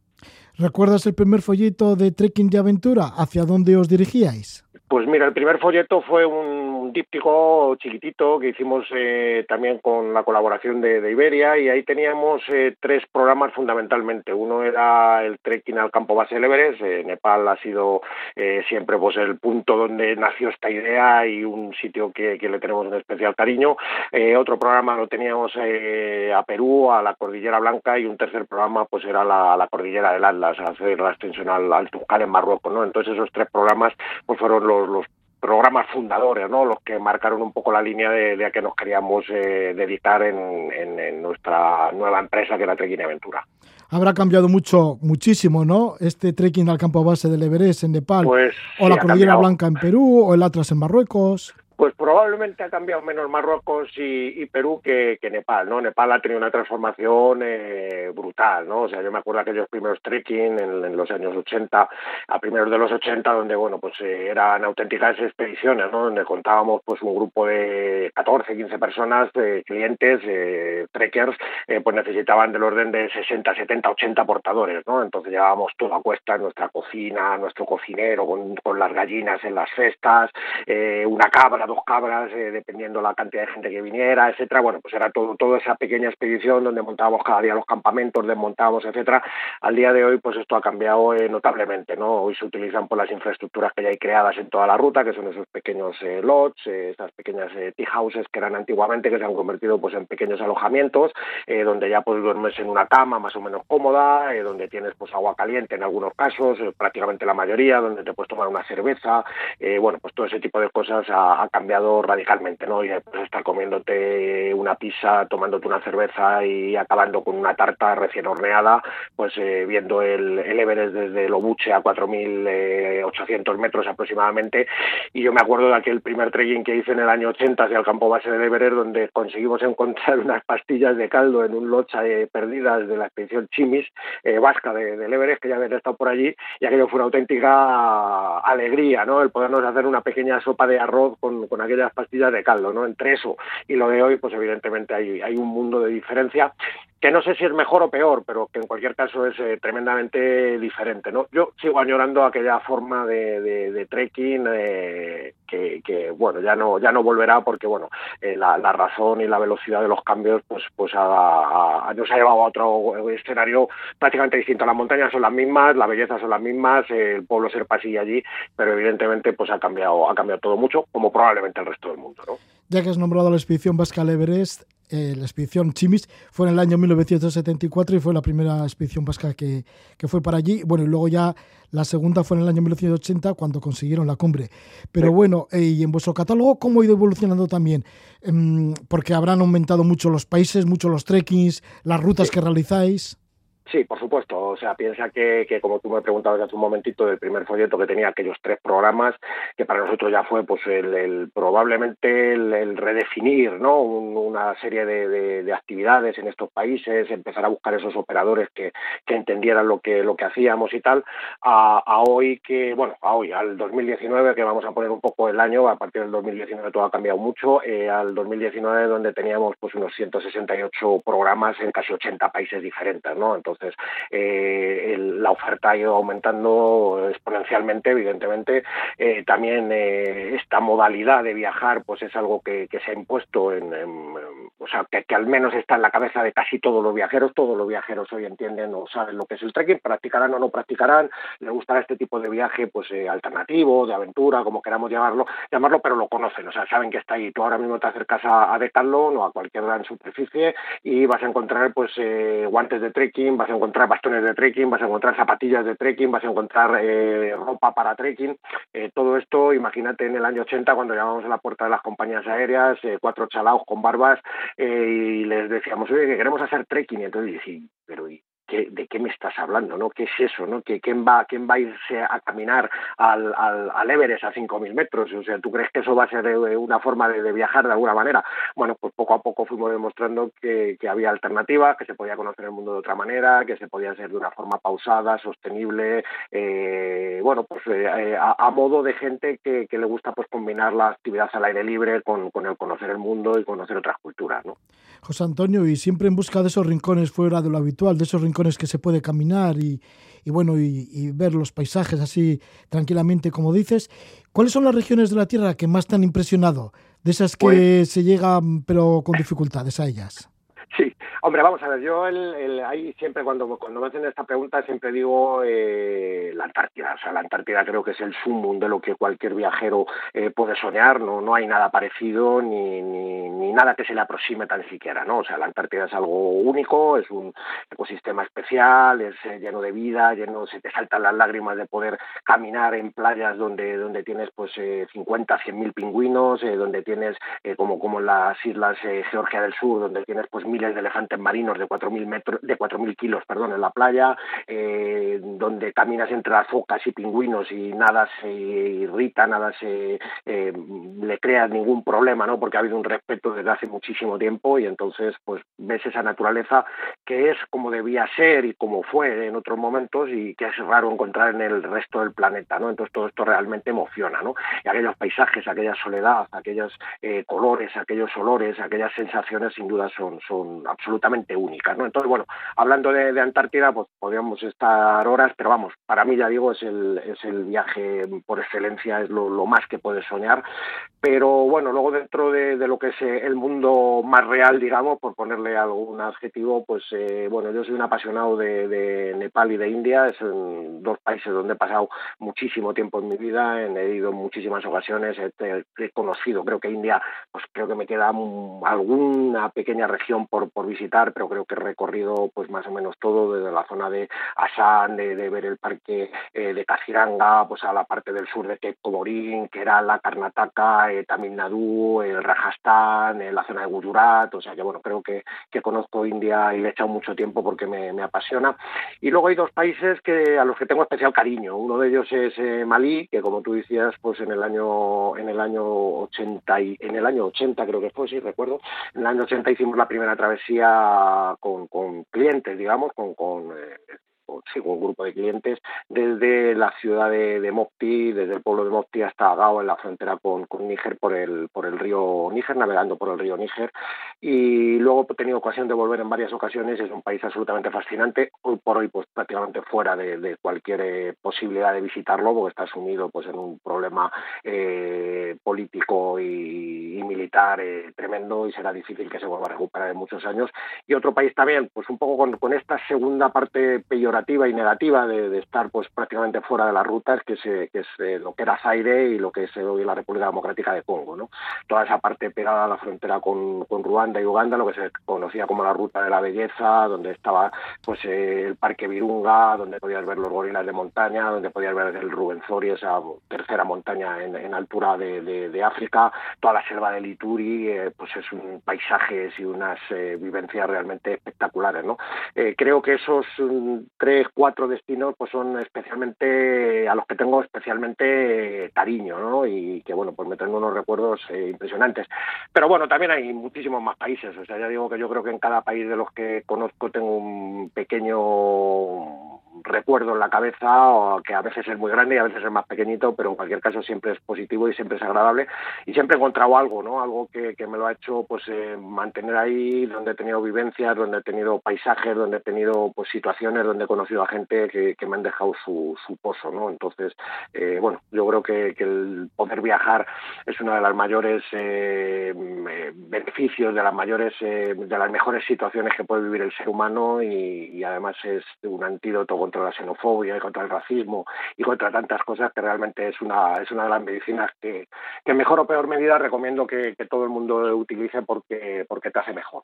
¿Recuerdas el primer folleto de Trekking de Aventura? ¿Hacia dónde os dirigíais? Pues mira, el primer folleto fue un díptico chiquitito que hicimos eh, también con la colaboración de, Iberia y ahí teníamos eh, tres programas fundamentalmente. Uno era el trekking al campo base del. Eh, Nepal ha sido siempre pues el punto donde nació esta idea y un sitio que, le tenemos un especial cariño. otro programa lo teníamos a Perú, a la Cordillera Blanca y un tercer programa pues era la, la Cordillera del Atlas, hacer la extensión al, al en Marruecos. ¿no? Entonces esos tres programas pues fueron los los, programas fundadores, ¿no? los que marcaron un poco la línea de, a que nos queríamos eh, dedicar en, nuestra nueva empresa que era Trekking Aventura. Habrá cambiado mucho, muchísimo, ¿no? Este trekking al campo base del Everest en Nepal, pues o la Cordillera Blanca en Perú, o el Atlas en Marruecos. Pues probablemente ha cambiado menos Marruecos y, Perú que, Nepal, ¿no? Nepal ha tenido una transformación eh, brutal, ¿no? O sea, yo me acuerdo aquellos primeros trekking en, los años 80, a primeros de los 80, donde, bueno, pues eh, eran auténticas expediciones, ¿no? Donde contábamos, pues, un grupo de 14, 15 personas, eh, clientes, trekkers, pues necesitaban del orden de 60, 70, 80 portadores, ¿no? Entonces llevábamos todo a cuesta, nuestra cocina, nuestro cocinero, con, con las gallinas en las cestas, una cabra, dos cabras, eh, dependiendo la cantidad de gente que viniera, etcétera. Bueno, pues era todo, toda esa pequeña expedición donde montábamos cada día los campamentos, desmontábamos, etcétera. Al día de hoy, pues esto ha cambiado eh, notablemente, ¿no? Hoy se utilizan por pues, las infraestructuras que ya hay creadas en toda la ruta, que son esos pequeños eh, lots, esas pequeñas tea houses que eran antiguamente, que se han convertido pues en pequeños alojamientos, donde ya pues duermes en una cama más o menos cómoda, donde tienes pues agua caliente en algunos casos, prácticamente la mayoría, donde te puedes tomar una cerveza, bueno, pues todo ese tipo de cosas ha cambiado radicalmente, ¿no? Y puedes estar comiéndote una pizza, tomándote una cerveza y acabando con una tarta recién horneada, pues eh, viendo el, el, Everest desde Lobuche a 4.800 metros aproximadamente. Y yo me acuerdo de aquel primer trekking que hice en el año 80 hacia el campo base del Everest, donde conseguimos encontrar unas pastillas de caldo en un locha perdidas de la expedición Chimis, eh, vasca de, del Everest, que ya habían estado por allí, y aquello fue una auténtica alegría, ¿no? El podernos hacer una pequeña sopa de arroz con, con aquellas pastillas de caldo, ¿no? Entre eso y lo de hoy, pues evidentemente hay, un mundo de diferencia que no sé si es mejor o peor, pero que en cualquier caso es eh, tremendamente diferente. ¿no? Yo sigo añorando aquella forma de, de, de que, que, bueno, ya no, ya no volverá porque bueno, eh, la, la, razón y la velocidad de los cambios pues, pues ha, ha, nos ha llevado a otro escenario prácticamente distinto. Las montañas son las mismas, la belleza son las mismas, el pueblo ser pasilla allí, pero evidentemente pues ha cambiado, ha cambiado todo mucho, como probablemente el resto del mundo. ¿no? Ya que has nombrado la expedición vasca al Everest, eh, la expedición Chimis fue en el año 1974 y fue la primera expedición vasca que, que, fue para allí. Bueno, y luego ya la segunda fue en el año 1980 cuando consiguieron la cumbre. Pero bueno, eh, y en vuestro catálogo, ¿cómo ha ido evolucionando también? Eh, porque habrán aumentado mucho los países, mucho los trekkings, las rutas sí. que realizáis. Sí, por supuesto. O sea, piensa que, como tú me preguntabas hace un momentito del primer folleto que tenía aquellos tres programas, que para nosotros ya fue pues el, probablemente el, redefinir ¿no? Un, una serie de, de, de, actividades en estos países, empezar a buscar esos operadores que, entendieran lo que, lo que hacíamos y tal, a, a, hoy que, bueno, a hoy, al 2019, que vamos a poner un poco el año, a partir del 2019 todo ha cambiado mucho, eh, al 2019 donde teníamos pues unos 168 programas en casi 80 países diferentes, ¿no? Entonces, entonces, eh, la oferta ha ido aumentando exponencialmente, evidentemente. Eh, también eh, esta modalidad de viajar, pues es algo que, se ha impuesto, en, o sea, que, que, al menos está en la cabeza de casi todos los viajeros. Todos los viajeros hoy entienden o saben lo que es el trekking, practicarán o no practicarán, les gustará este tipo de viaje, pues alternativo, de aventura, como queramos llamarlo, llamarlo, pero lo conocen, o sea, saben que está ahí. Tú ahora mismo te acercas a, a Decathlon o a cualquier gran superficie y vas a encontrar, pues, guantes de trekking, vas a encontrar bastones de trekking, vas a encontrar zapatillas de trekking, vas a encontrar eh, ropa para trekking. Eh, todo esto, imagínate en el año 80 cuando llamamos a la puerta de las compañías aéreas, eh, cuatro chalaos con barbas y les decíamos, oye, que queremos hacer trekking. Y entonces, sí, pero ¿y ¿qué, ¿de qué me estás hablando? ¿no? ¿Qué es eso? ¿no? ¿Que, ¿quién, va, ¿Quién va a irse a caminar al, al, Everest a 5.000 metros? O sea, ¿tú crees que eso va a ser una forma de, viajar de alguna manera? Bueno, pues poco a poco fuimos demostrando que, que, había alternativas, que se podía conocer el mundo de otra manera, que se podía hacer de una forma pausada, sostenible, eh, bueno, pues eh, a, a, modo de gente que, que, le gusta pues combinar la actividad al aire libre con, con el conocer el mundo y conocer otras culturas, ¿no? José Antonio, y siempre en busca de esos rincones fuera de lo habitual, de esos rincones que se puede caminar y, y bueno, y, y, ver los paisajes así tranquilamente, como dices. ¿Cuáles son las regiones de la Tierra que más te han impresionado? De esas que pues, se llegan, pero con dificultades a ellas. Hombre, vamos a ver, yo ahí siempre cuando, cuando me hacen esta pregunta siempre digo eh, la Antártida, o sea, la Antártida creo que es el sumum de lo que cualquier viajero eh, puede soñar, no, no hay nada parecido ni, ni, nada que se le aproxime tan siquiera, ¿no? O sea, la Antártida es algo único, es un ecosistema especial, es eh, lleno de vida, lleno, se te saltan las lágrimas de poder caminar en playas donde, donde tienes pues eh, 50, 100 mil pingüinos, donde tienes, como, como en las islas Georgia del Sur, donde tienes pues mil miles de elefantes marinos de 4.000 metros, de 4.000 kilos, perdón, en la playa, eh, donde caminas entre las focas y pingüinos y nada se irrita, nada se eh, le crea ningún problema, ¿no? Porque ha habido un respeto desde hace muchísimo tiempo y entonces, pues, ves esa naturaleza que es como debía ser y como fue en otros momentos y que es raro encontrar en el resto del planeta, ¿no? Entonces todo esto realmente emociona, ¿no? Y aquellos paisajes, aquella soledad, aquellos eh, colores, aquellos olores, aquellas sensaciones, sin duda son, son absolutamente ¿no? Entonces, bueno, hablando de, Antártida, pues podríamos estar horas, pero vamos, para mí ya digo, es el, es el viaje por excelencia, es lo, más que puedes soñar, pero bueno, luego dentro de, lo que es el mundo más real, digamos, por ponerle algún adjetivo, pues eh, bueno, yo soy un apasionado de, Nepal y de India, es dos países donde he pasado muchísimo tiempo en mi vida, he ido en muchísimas ocasiones, he, conocido, creo que India, pues creo que me queda alguna pequeña región por visitar pero creo que he recorrido pues más o menos todo, desde la zona de Asan, de, ver el parque eh, de Kaziranga, pues a la parte del sur de Cape Comorín, Kerala, Karnataka, eh, Tamil Nadu, el Rajasthan, eh, la zona de Gujarat, o sea que bueno, creo que, que conozco India y le he echado mucho tiempo porque me, me, apasiona. Y luego hay dos países que a los que tengo especial cariño. Uno de ellos es Malí, que como tú decías, pues en el año en el año 80 y, en el año 80 creo que fue, sí recuerdo, en el año 80 hicimos la primera travesía con, con clientes, digamos, con, con eh, sí, un grupo de clientes desde la ciudad de, de, Mopti, desde el pueblo de Mopti hasta Gao en la frontera con, con Níger por el, por el río Níger, navegando por el río Níger. Y luego he tenido ocasión de volver en varias ocasiones. Es un país absolutamente fascinante. Hoy por hoy, pues prácticamente fuera de, cualquier eh, posibilidad de visitarlo, porque está sumido pues en un problema eh, político y, y militar eh, tremendo y será difícil que se vuelva a recuperar en muchos años. Y otro país también, pues un poco con, con esta segunda parte peyorativa y negativa de, estar pues prácticamente fuera de las rutas, que, se, es lo que era Zaire y lo que es hoy la República Democrática de Congo. Toda esa parte pegada a la frontera con, Ruanda y Uganda, lo que se conocía como la Ruta de la Belleza, donde estaba pues eh, el Parque Virunga, donde podías ver los gorilas de montaña, donde podías ver el Rubenzori, esa tercera montaña en, altura de, África, toda la selva de Lituri, eh, pues es un paisajes y unas eh, vivencias realmente espectaculares. ¿no? Eh, creo que esos mm, tres, cuatro destinos pues son especialmente, a los que tengo especialmente cariño, ¿no? Y que bueno, pues me tengo unos recuerdos eh, impresionantes. Pero bueno, también hay muchísimos más países, o sea, ya digo que yo creo que en cada país de los que conozco tengo un pequeño recuerdo en la cabeza, o que a veces es muy grande y a veces es más pequeñito, pero en cualquier caso siempre es positivo y siempre es agradable. Y siempre he encontrado algo, ¿no? Algo que, que me lo ha hecho pues eh, mantener ahí, donde he tenido vivencias, donde he tenido paisajes, donde he tenido pues situaciones, donde he conocido a gente que, me han dejado su, pozo, ¿no? Entonces, eh, bueno, yo creo que, el poder viajar es una de las mayores eh, beneficios, de las mayores, eh, de las mejores situaciones que puede vivir el ser humano y, además es un antídoto contra la xenofobia y contra el racismo y contra tantas cosas que realmente es una, es una de las medicinas que, que mejor o peor medida recomiendo que, que todo el mundo utilice porque, porque te hace mejor.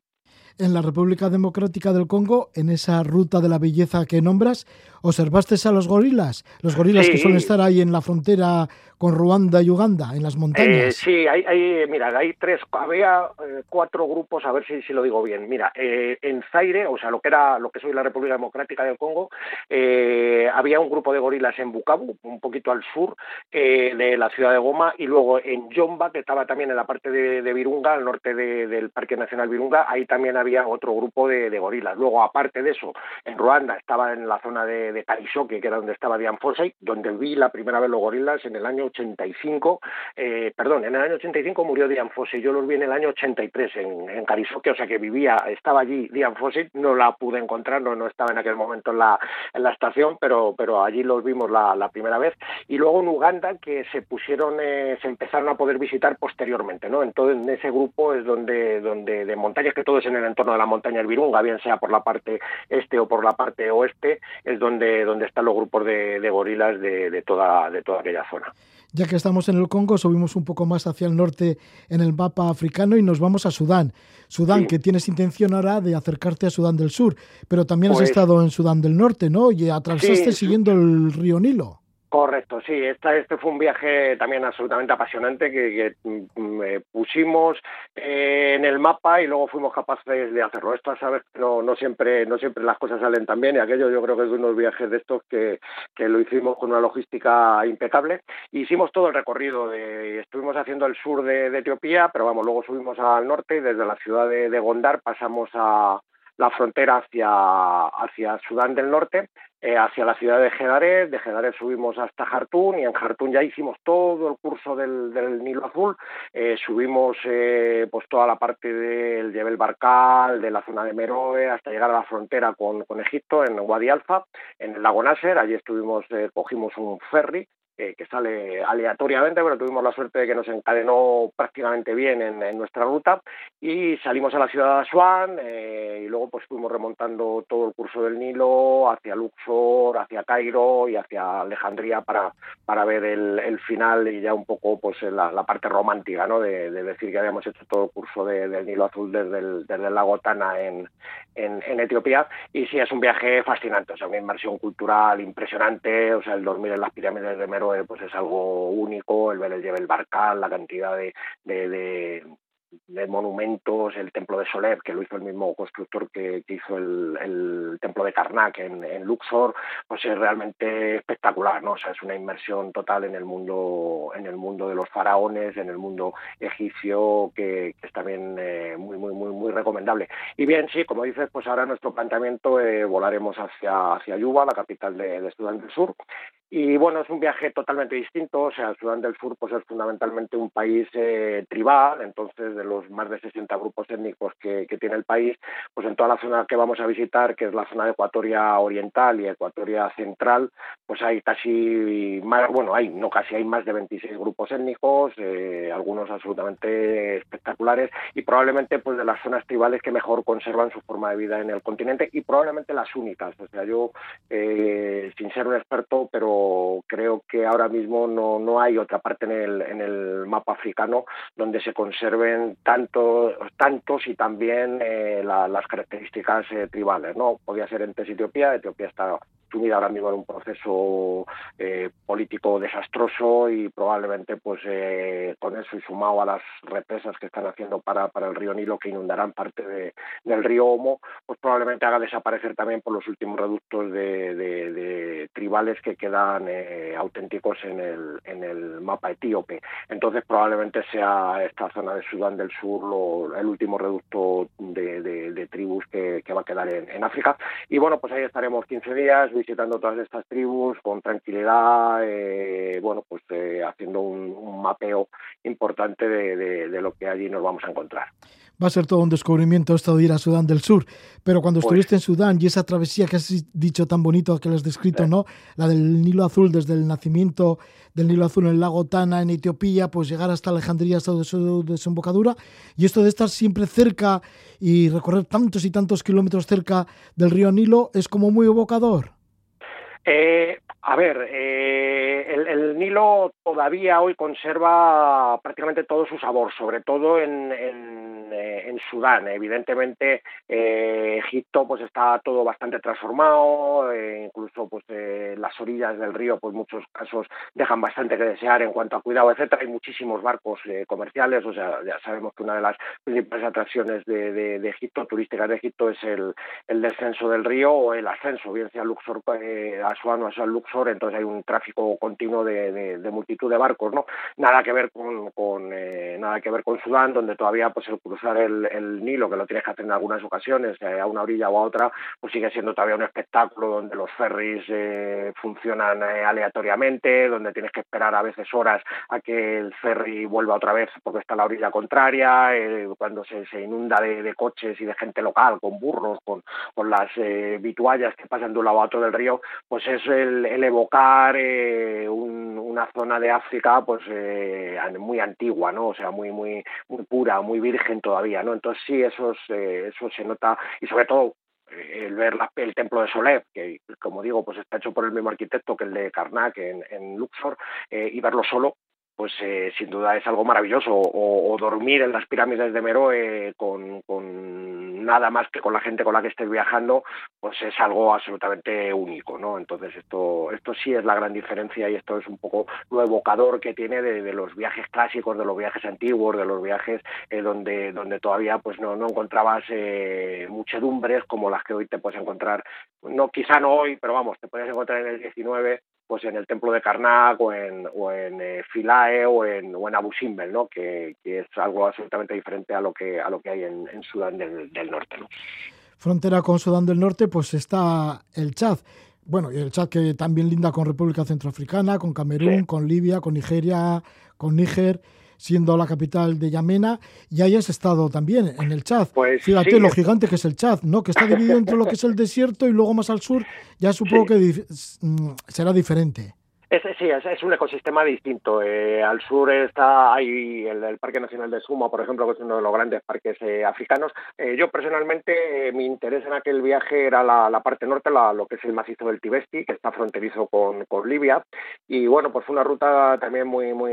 En la República Democrática del Congo, en esa ruta de la belleza que nombras, ¿observaste a los gorilas? Los gorilas sí. que suelen estar ahí en la frontera con Ruanda y Uganda, en las montañas. Eh, sí, hay, hay, mira, hay tres, había eh, cuatro grupos, a ver si, si lo digo bien. Mira, eh, en Zaire, o sea, lo que era, lo que soy la República Democrática del Congo, eh, había un grupo de gorilas en Bukavu, un poquito al sur de la ciudad de Goma, y luego en Yomba, que estaba también en la parte de, Virunga, al norte de, del Parque Nacional Virunga, ahí también había otro grupo de, gorilas. Luego, aparte de eso, en Ruanda estaba en la zona de, de que era donde estaba Dian Fossey, donde vi la primera vez los gorilas en el año 85, eh, perdón, en el año 85 murió Dian Fossey, yo los vi en el año 83 en, en Karisoke, o sea que vivía, estaba allí Dian Fossey, no la pude encontrar, no, no estaba en aquel momento en la, en la estación, pero, pero allí los vimos la, la primera vez. Y luego en Uganda que se pusieron, eh, se empezaron a poder visitar posteriormente, ¿no? Entonces en ese grupo es donde, donde de montañas, que todo es en el entorno de la montaña Virunga, bien sea por la parte este o por la parte oeste, es donde, donde están los grupos de, de gorilas de, de, toda, de toda aquella zona. Ya que estamos en el Congo, subimos un poco más hacia el norte en el mapa africano y nos vamos a Sudán. Sudán, sí. que tienes intención ahora de acercarte a Sudán del Sur, pero también pues, has estado en Sudán del Norte, ¿no? Y atravesaste sí, siguiendo el río Nilo. Correcto, sí, este fue un viaje también absolutamente apasionante que, mm, pusimos eh, en el mapa y luego fuimos capaces de hacerlo. Esto, sabes, no, no siempre, no siempre las cosas salen tan bien y aquello yo creo que es de unos viajes de estos que, lo hicimos con una logística impecable. Hicimos todo el recorrido, de, estuvimos haciendo el sur de, Etiopía, pero vamos, luego subimos al norte y desde la ciudad de, Gondar pasamos a, la frontera hacia Sudán del Norte, eh, hacia la ciudad de Gedaret, de Gedaret subimos hasta Jartún y en Jartún ya hicimos todo el curso del, del Nilo Azul, eh, subimos eh, pues toda la parte del Jebel Barkal, de la zona de Meroe, hasta llegar a la frontera con, con Egipto, en Wadi Alfa, en el lago Nasser, allí estuvimos, cogimos un ferry eh, que sale aleatoriamente, pero tuvimos la suerte de que nos encadenó prácticamente bien en, nuestra ruta y salimos a la ciudad de Asuán y luego pues fuimos remontando todo el curso del Nilo hacia Luxor, hacia Cairo y hacia Alejandría para, para ver el, final y ya un poco pues la, parte romántica, ¿no? De, decir que habíamos hecho todo el curso del Nilo Azul desde el, desde el lago Tana en, en, Etiopía y sí es un viaje fascinante, o sea, una inmersión cultural impresionante, o sea, el dormir en las pirámides de Meroe pues es algo único, el ver el Jebel Barkal, la cantidad de, monumentos, el templo de Soler, que lo hizo el mismo constructor que, hizo el, templo de Karnak en, Luxor, pues es realmente espectacular, ¿no? O sea, es una inmersión total en el mundo, en el mundo de los faraones, en el mundo egipcio, que, es también eh, muy, muy, muy, recomendable. Y bien, sí, como dices, pues ahora nuestro planteamiento eh, volaremos hacia, hacia Yuba, la capital de, de Sudán del Sur, y bueno, es un viaje totalmente distinto, o sea, Sudán del Sur pues es fundamentalmente un país eh, tribal, entonces de los más de 60 grupos étnicos que, tiene el país, pues en toda la zona que vamos a visitar, que es la zona de Ecuatoria Oriental y Ecuatoria Central, pues hay casi más, bueno, hay, no casi, hay más de 26 grupos étnicos, eh, algunos absolutamente espectaculares y probablemente pues de las zonas tribales que mejor conservan su forma de vida en el continente y probablemente las únicas, o sea, yo eh, sin ser un experto, pero creo que ahora mismo no, no hay otra parte en el, en el mapa africano donde se conserven tanto, tantos y también eh, las características eh, tribales. ¿no? Podía ser en Etiopía, Etiopía está sumida ahora mismo en un proceso eh, político desastroso y probablemente pues eh, con eso y sumado a las represas que están haciendo para, para el río Nilo que inundarán parte de, del río Omo, pues probablemente haga desaparecer también por los últimos reductos de, de, tribales que quedan eh, auténticos en el, en el mapa etíope. Entonces probablemente sea esta zona de Sudán del Sur lo, el último reducto de, tribus que, que, va a quedar en, en África. Y bueno, pues ahí estaremos 15 días visitando todas estas tribus con tranquilidad, eh, bueno, pues eh, haciendo un, mapeo importante de, lo que allí nos vamos a encontrar. Va a ser todo un descubrimiento esto de ir a Sudán del Sur, pero cuando pues estuviste en Sudán y esa travesía que has dicho tan bonito que has descrito, ¿no? La del Nilo Azul desde el nacimiento del Nilo Azul en el lago Tana en Etiopía, pues llegar hasta Alejandría hasta su desembocadura y esto de estar siempre cerca y recorrer tantos y tantos kilómetros cerca del río Nilo es como muy evocador. Eh, a ver, eh, el, Nilo todavía hoy conserva prácticamente todo su sabor, sobre todo en, eh, Sudán. Evidentemente, Egipto pues está todo bastante transformado, incluso pues las orillas del río, pues muchos casos dejan bastante que desear en cuanto a cuidado, etcétera. Hay muchísimos barcos comerciales, o sea, ya sabemos que una de las principales atracciones de, Egipto, turísticas de Egipto, es el, descenso del río o el ascenso, bien sea Luxor Asuán o Asuán Luxor, entonces hay un tráfico continuo de, multitud de barcos, ¿no? Nada que ver con, eh, nada que ver con Sudán, donde todavía pues el cruzar el, Nilo, que lo tienes que hacer en algunas ocasiones, eh, a una orilla o a otra, pues sigue siendo todavía un espectáculo donde los ferries eh, funcionan aleatoriamente, donde tienes que esperar a veces horas a que el ferry vuelva otra vez porque está la orilla contraria, cuando se, inunda de, coches y de gente local, con burros, con, con las vituallas que pasan de un lado a otro del río, pues es el, evocar eh, una zona de África pues eh, muy antigua, ¿no? O sea, muy muy muy pura, muy virgen todavía, ¿no? Entonces sí, eso, eh, eso se nota y sobre todo el ver el templo de Soler, que como digo, pues está hecho por el mismo arquitecto que el de Karnak en Luxor, y verlo solo, pues eh, sin duda es algo maravilloso. O, dormir en las pirámides de Meroe con, nada más que con la gente con la que estés viajando, pues es algo absolutamente único, ¿no? Entonces esto, esto sí es la gran diferencia y esto es un poco lo evocador que tiene de, los viajes clásicos, de los viajes antiguos, de los viajes eh, donde, donde todavía pues no, no encontrabas eh, muchedumbres como las que hoy te puedes encontrar, no quizá no hoy, pero vamos, te puedes encontrar en el 19 pues en el templo de Karnak o en, o en eh, Philae o en, o en Abu Simbel, ¿no? Que, es algo absolutamente diferente a lo que, a lo que hay en, Sudán del, Norte. Frontera con Sudán del Norte, pues está el Chad. Bueno, y el Chad que también linda con República Centroafricana, con Camerún, con Libia, con Nigeria, con Níger siendo la capital de Yamena, y hayas estado también en el Chad. Pues Fíjate lo gigante que es el Chad, ¿no? Que está dividido entre lo que es el desierto y luego más al sur, ya supongo que mm, será diferente. Es, sí, es, un ecosistema distinto. Eh, al sur está hay el, Parque Nacional de Suma, por ejemplo, que es uno de los grandes parques eh, africanos. Eh, yo personalmente, mi interés en aquel viaje era la, parte norte, lo que es el macizo del Tibesti, que está fronterizo con, con, Libia. Y bueno, pues fue una ruta también muy, muy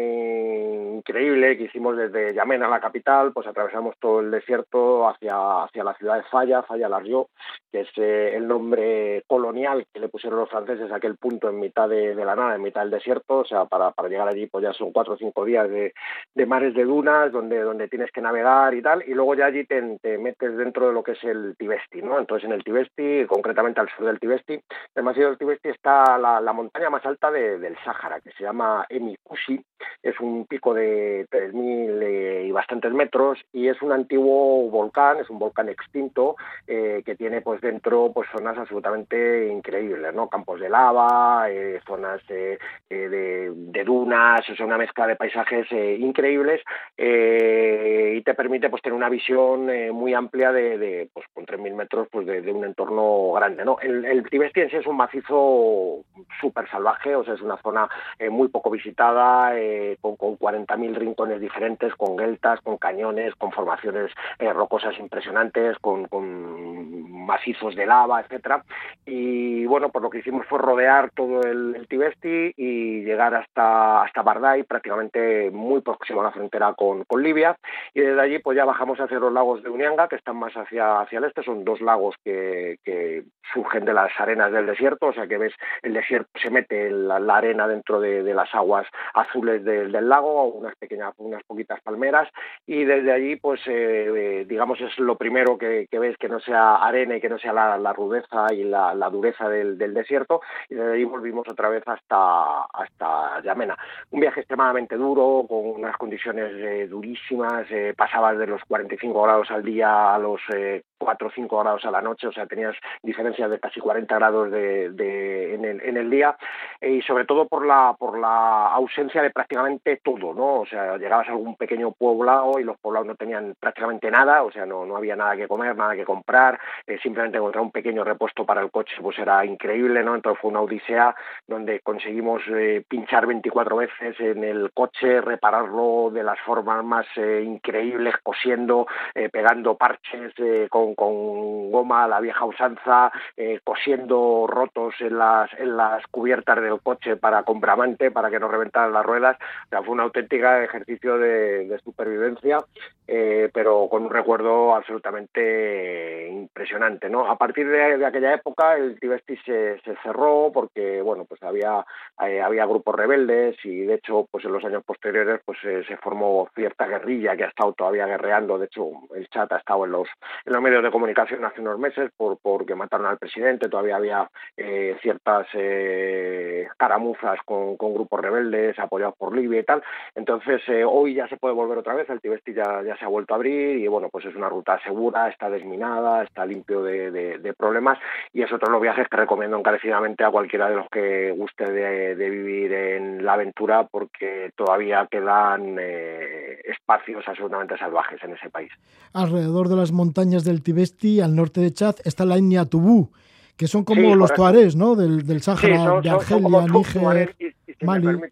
increíble que hicimos desde Yamena, la capital, pues atravesamos todo el desierto hacia, hacia la ciudad de Falla, Falla Larrió, que es el nombre colonial que le pusieron los franceses a aquel punto en mitad de, de la nada, mitad del desierto, o sea, para, para llegar allí pues ya son cuatro o cinco días de, de, mares de dunas donde, donde tienes que navegar y tal, y luego ya allí te, te, metes dentro de lo que es el Tibesti, ¿no? Entonces en el Tibesti, concretamente al sur del Tibesti, el macizo del Tibesti está la, la montaña más alta del Sáhara, que se llama Emikushi, es un pico de 3.000 eh, y bastantes metros y es un antiguo volcán, es un volcán extinto eh, que tiene pues dentro pues zonas absolutamente increíbles, ¿no? Campos de lava, eh, zonas de, de, dunas, o sea, una mezcla de paisajes increíbles y te permite pues tener una visión muy amplia de, pues con 3.000 metros pues de, un entorno grande, ¿no? El, el Tibesti en sí es un macizo súper salvaje, o sea, es una zona muy poco visitada, con, con 40.000 rincones diferentes, con geltas, con cañones, con formaciones eh, rocosas impresionantes, con, macizos de lava, etcétera. Y bueno, pues lo que hicimos fue rodear todo el, Tibesti y llegar hasta, hasta Bardai, prácticamente muy próximo a la frontera con, con, Libia. Y desde allí pues ya bajamos hacia los lagos de Unianga, que están más hacia, hacia el este. Son dos lagos que, que surgen de las arenas del desierto, o sea que ves el desierto, se mete la, arena dentro de, de, las aguas azules del, del lago, unas pequeñas, unas poquitas palmeras, y desde allí, pues, eh, eh, digamos, es lo primero que, ves que no sea arena y que no sea la, rudeza y la, dureza del, desierto, y desde allí volvimos otra vez hasta, hasta Yamena. Un viaje extremadamente duro, con unas condiciones eh, durísimas, pasabas de los 45 grados al día a los 4 o 5 grados a la noche, o sea, tenías diferencias de casi 40 grados de, en, el, día, y sobre todo por la, por la ausencia de prácticamente todo, ¿no? O sea, llegabas a algún pequeño poblado y los poblados no tenían prácticamente nada, o sea, no, no había nada que comer, nada que comprar, eh, simplemente encontrar un pequeño repuesto para el coche, pues era increíble, ¿no? Entonces fue una odisea donde conseguimos eh, pinchar 24 veces en el coche, repararlo de las formas más eh, increíbles, cosiendo, pegando parches con, con goma la vieja usanza, cosiendo rotos en las, en las cubiertas del coche para compramante, para que no reventaran las ruedas, fue una auténtica ejercicio de, supervivencia, eh, pero con un recuerdo absolutamente impresionante. ¿no? A partir de, aquella época el Tibesti se, cerró porque bueno, pues había, eh, había grupos rebeldes y de hecho pues en los años posteriores pues eh, se formó cierta guerrilla que ha estado todavía guerreando. De hecho el chat ha estado en los, en los medios de comunicación hace unos meses por, porque mataron al presidente, todavía había ciertas caramuzas con, con grupos rebeldes apoyados por Libia y tal. Entonces, eh, hoy ya se puede volver otra vez, el Tibesti ya, ya se ha vuelto a abrir y bueno, pues es una ruta segura, está desminada, está limpio de, de, problemas y es otro de los viajes que recomiendo encarecidamente a cualquiera de los que guste de, vivir en la aventura porque todavía quedan eh, espacios absolutamente salvajes en ese país. Alrededor de las montañas del Tibesti, al norte de Chad, está la etnia Tubú que son como los tuarés, ¿no? Del, del Sáhara, de Argelia, Níger, Mali me,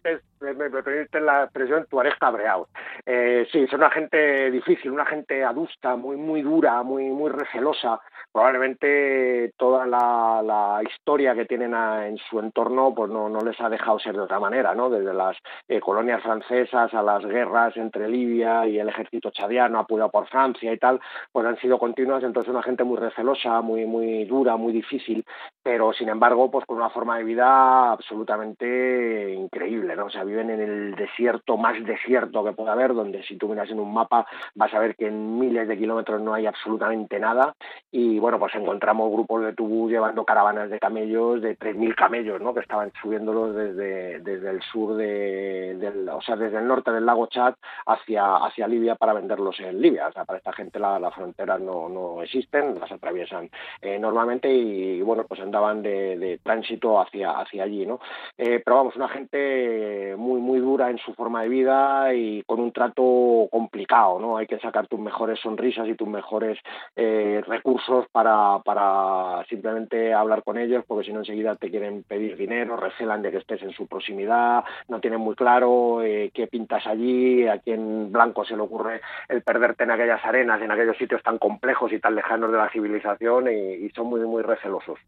permite la expresión, tuareg cabreado. Eh, sí, es una gente difícil, una gente adusta, muy, muy dura, muy, muy recelosa. Probablemente toda la, la historia que tienen en su entorno pues no, no, les ha dejado ser de otra manera, ¿no? Desde las eh, colonias francesas a las guerras entre Libia y el ejército chadiano apoyado por Francia y tal, pues han sido continuas. Entonces una gente muy recelosa, muy, muy dura, muy difícil, pero sin embargo, pues con una forma de vida absolutamente increíble, ¿no? O sea, viven en el desierto más desierto que pueda haber, donde si tú miras en un mapa vas a ver que en miles de kilómetros no hay absolutamente nada y bueno, pues encontramos grupos de tubú llevando caravanas de camellos, de 3.000 camellos, ¿no? Que estaban subiéndolos desde, desde el sur de, del, o sea, desde el norte del lago Chad hacia, hacia Libia para venderlos en Libia. O sea, para esta gente las la fronteras no, no existen, las atraviesan eh, normalmente y, bueno, pues andaban de, de, tránsito hacia, hacia allí, ¿no? Eh, pero vamos, una gente muy muy dura en su forma de vida y con un trato complicado, ¿no? Hay que sacar tus mejores sonrisas y tus mejores eh, recursos para, para simplemente hablar con ellos, porque si no enseguida te quieren pedir dinero, recelan de que estés en su proximidad, no tienen muy claro eh, qué pintas allí, a quién blanco se le ocurre el perderte en aquellas arenas, en aquellos sitios tan complejos y tan lejanos de la civilización y, son muy muy recelosos.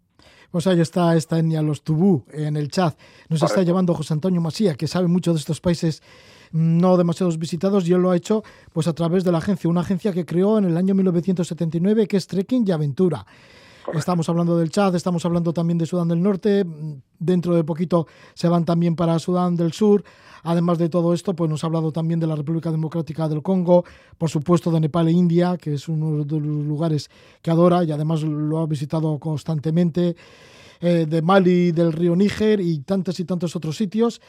Pues ahí está esta etnia Los Tubú en el chat. Nos está llevando José Antonio Masía, que sabe mucho de estos países no demasiados visitados y él lo ha hecho pues a través de la agencia, una agencia que creó en el año 1979 que es Trekking y Aventura. Estamos hablando del Chad, estamos hablando también de Sudán del Norte, dentro de poquito se van también para Sudán del Sur. Además de todo esto, pues nos ha hablado también de la República Democrática del Congo, por supuesto de Nepal e India, que es uno de los lugares que adora y además lo ha visitado constantemente, eh, de Mali, del río Níger y tantos y tantos otros sitios.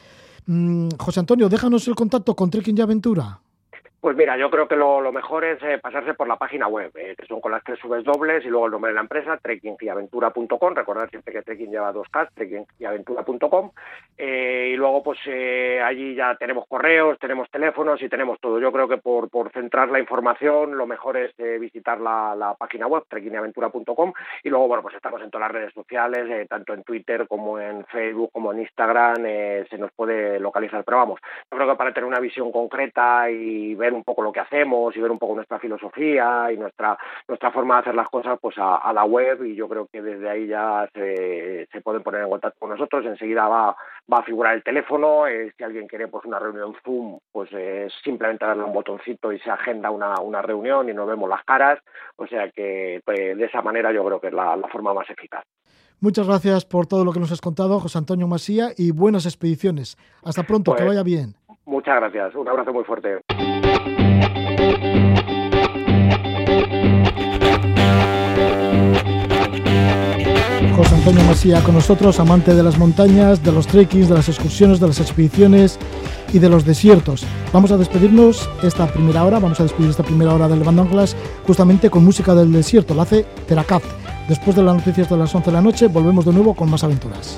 Mm, José Antonio, déjanos el contacto con Trekking y Aventura. Pues mira, yo creo que lo, mejor es eh, pasarse por la página web, eh, que son con las tres subes dobles y luego el nombre de la empresa, trekkingaventura.com, recordad siempre que trekking lleva dos K, trekkingaventura.com, eh, y luego pues allí ya tenemos correos, tenemos teléfonos y tenemos todo. Yo creo que por, centrar la información lo mejor es visitar la, página web, trekkingaventura.com, y luego bueno, pues estamos en todas las redes sociales, tanto en Twitter como en Facebook, como en Instagram, se nos puede localizar, pero vamos, yo creo que para tener una visión concreta y ver un poco lo que hacemos y ver un poco nuestra filosofía y nuestra nuestra forma de hacer las cosas pues a, la web y yo creo que desde ahí ya se, se pueden poner en contacto con nosotros enseguida va, va a figurar el teléfono eh, si alguien quiere pues una reunión Zoom pues es simplemente darle un botoncito y se agenda una, una reunión y nos vemos las caras o sea que pues, de esa manera yo creo que es la, forma más eficaz Muchas gracias por todo lo que nos has contado, José Antonio Masía, y buenas expediciones. Hasta pronto, que pues, vaya bien. Muchas gracias, un abrazo muy fuerte. José Antonio Masía con nosotros, amante de las montañas, de los trekkings, de las excursiones, de las expediciones y de los desiertos. Vamos a despedirnos esta primera hora, vamos a despedir esta primera hora del Levando Anclas justamente con música del desierto, la hace Teracaz. Después de las noticias de las 11 de la noche, volvemos de nuevo con más aventuras.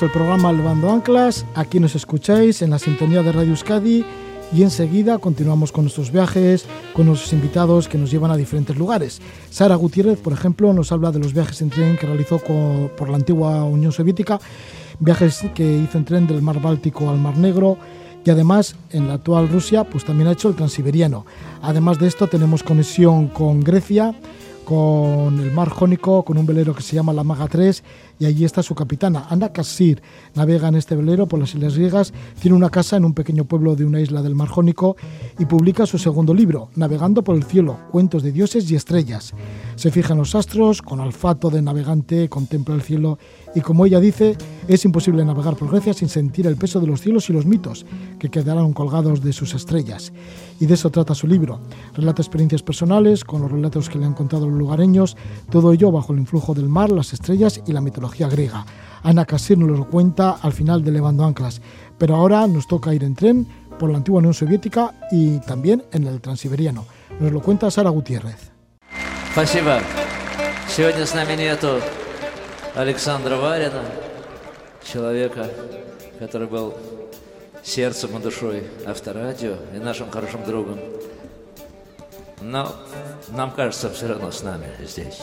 Continuamos el programa Levando Anclas. Aquí nos escucháis en la sintonía de Radio Euskadi y enseguida continuamos con nuestros viajes, con nuestros invitados que nos llevan a diferentes lugares. Sara Gutiérrez, por ejemplo, nos habla de los viajes en tren que realizó por la antigua Unión Soviética, viajes que hizo en tren del mar Báltico al Mar Negro y además en la actual Rusia pues también ha hecho el transiberiano. Además de esto tenemos conexión con Grecia, con el mar Jónico, con un velero que se llama la Maga 3 y allí está su capitana, Ana Kassir. Navega en este velero por las Islas Griegas, tiene una casa en un pequeño pueblo de una isla del mar Jónico y publica su segundo libro, Navegando por el cielo, cuentos de dioses y estrellas. Se fija en los astros, con olfato de navegante, contempla el cielo y como ella dice, es imposible navegar por Grecia sin sentir el peso de los cielos y los mitos que quedaron colgados de sus estrellas. Y de eso trata su libro. Relata experiencias personales con los relatos que le han contado los lugareños, todo ello bajo el influjo del mar, las estrellas y la mitología griega. Ana Casir nos lo cuenta al final de Levando Anclas. Pero ahora nos toca ir en tren por la antigua Unión Soviética y también en el Transiberiano. Nos lo cuenta Sara Gutiérrez. Спасибо. Сегодня с нами нету Александра Варина, человека, который был сердцем и душой авторадио и нашим хорошим другом. Но нам кажется, все равно с нами здесь.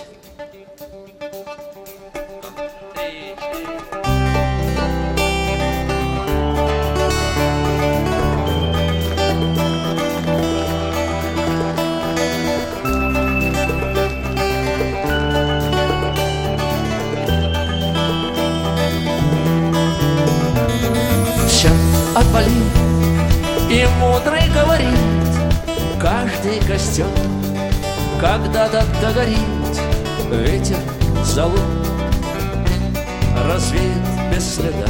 Отвали И мудрый говорит Каждый костер Когда-то догорит Ветер залу Развеет без следа.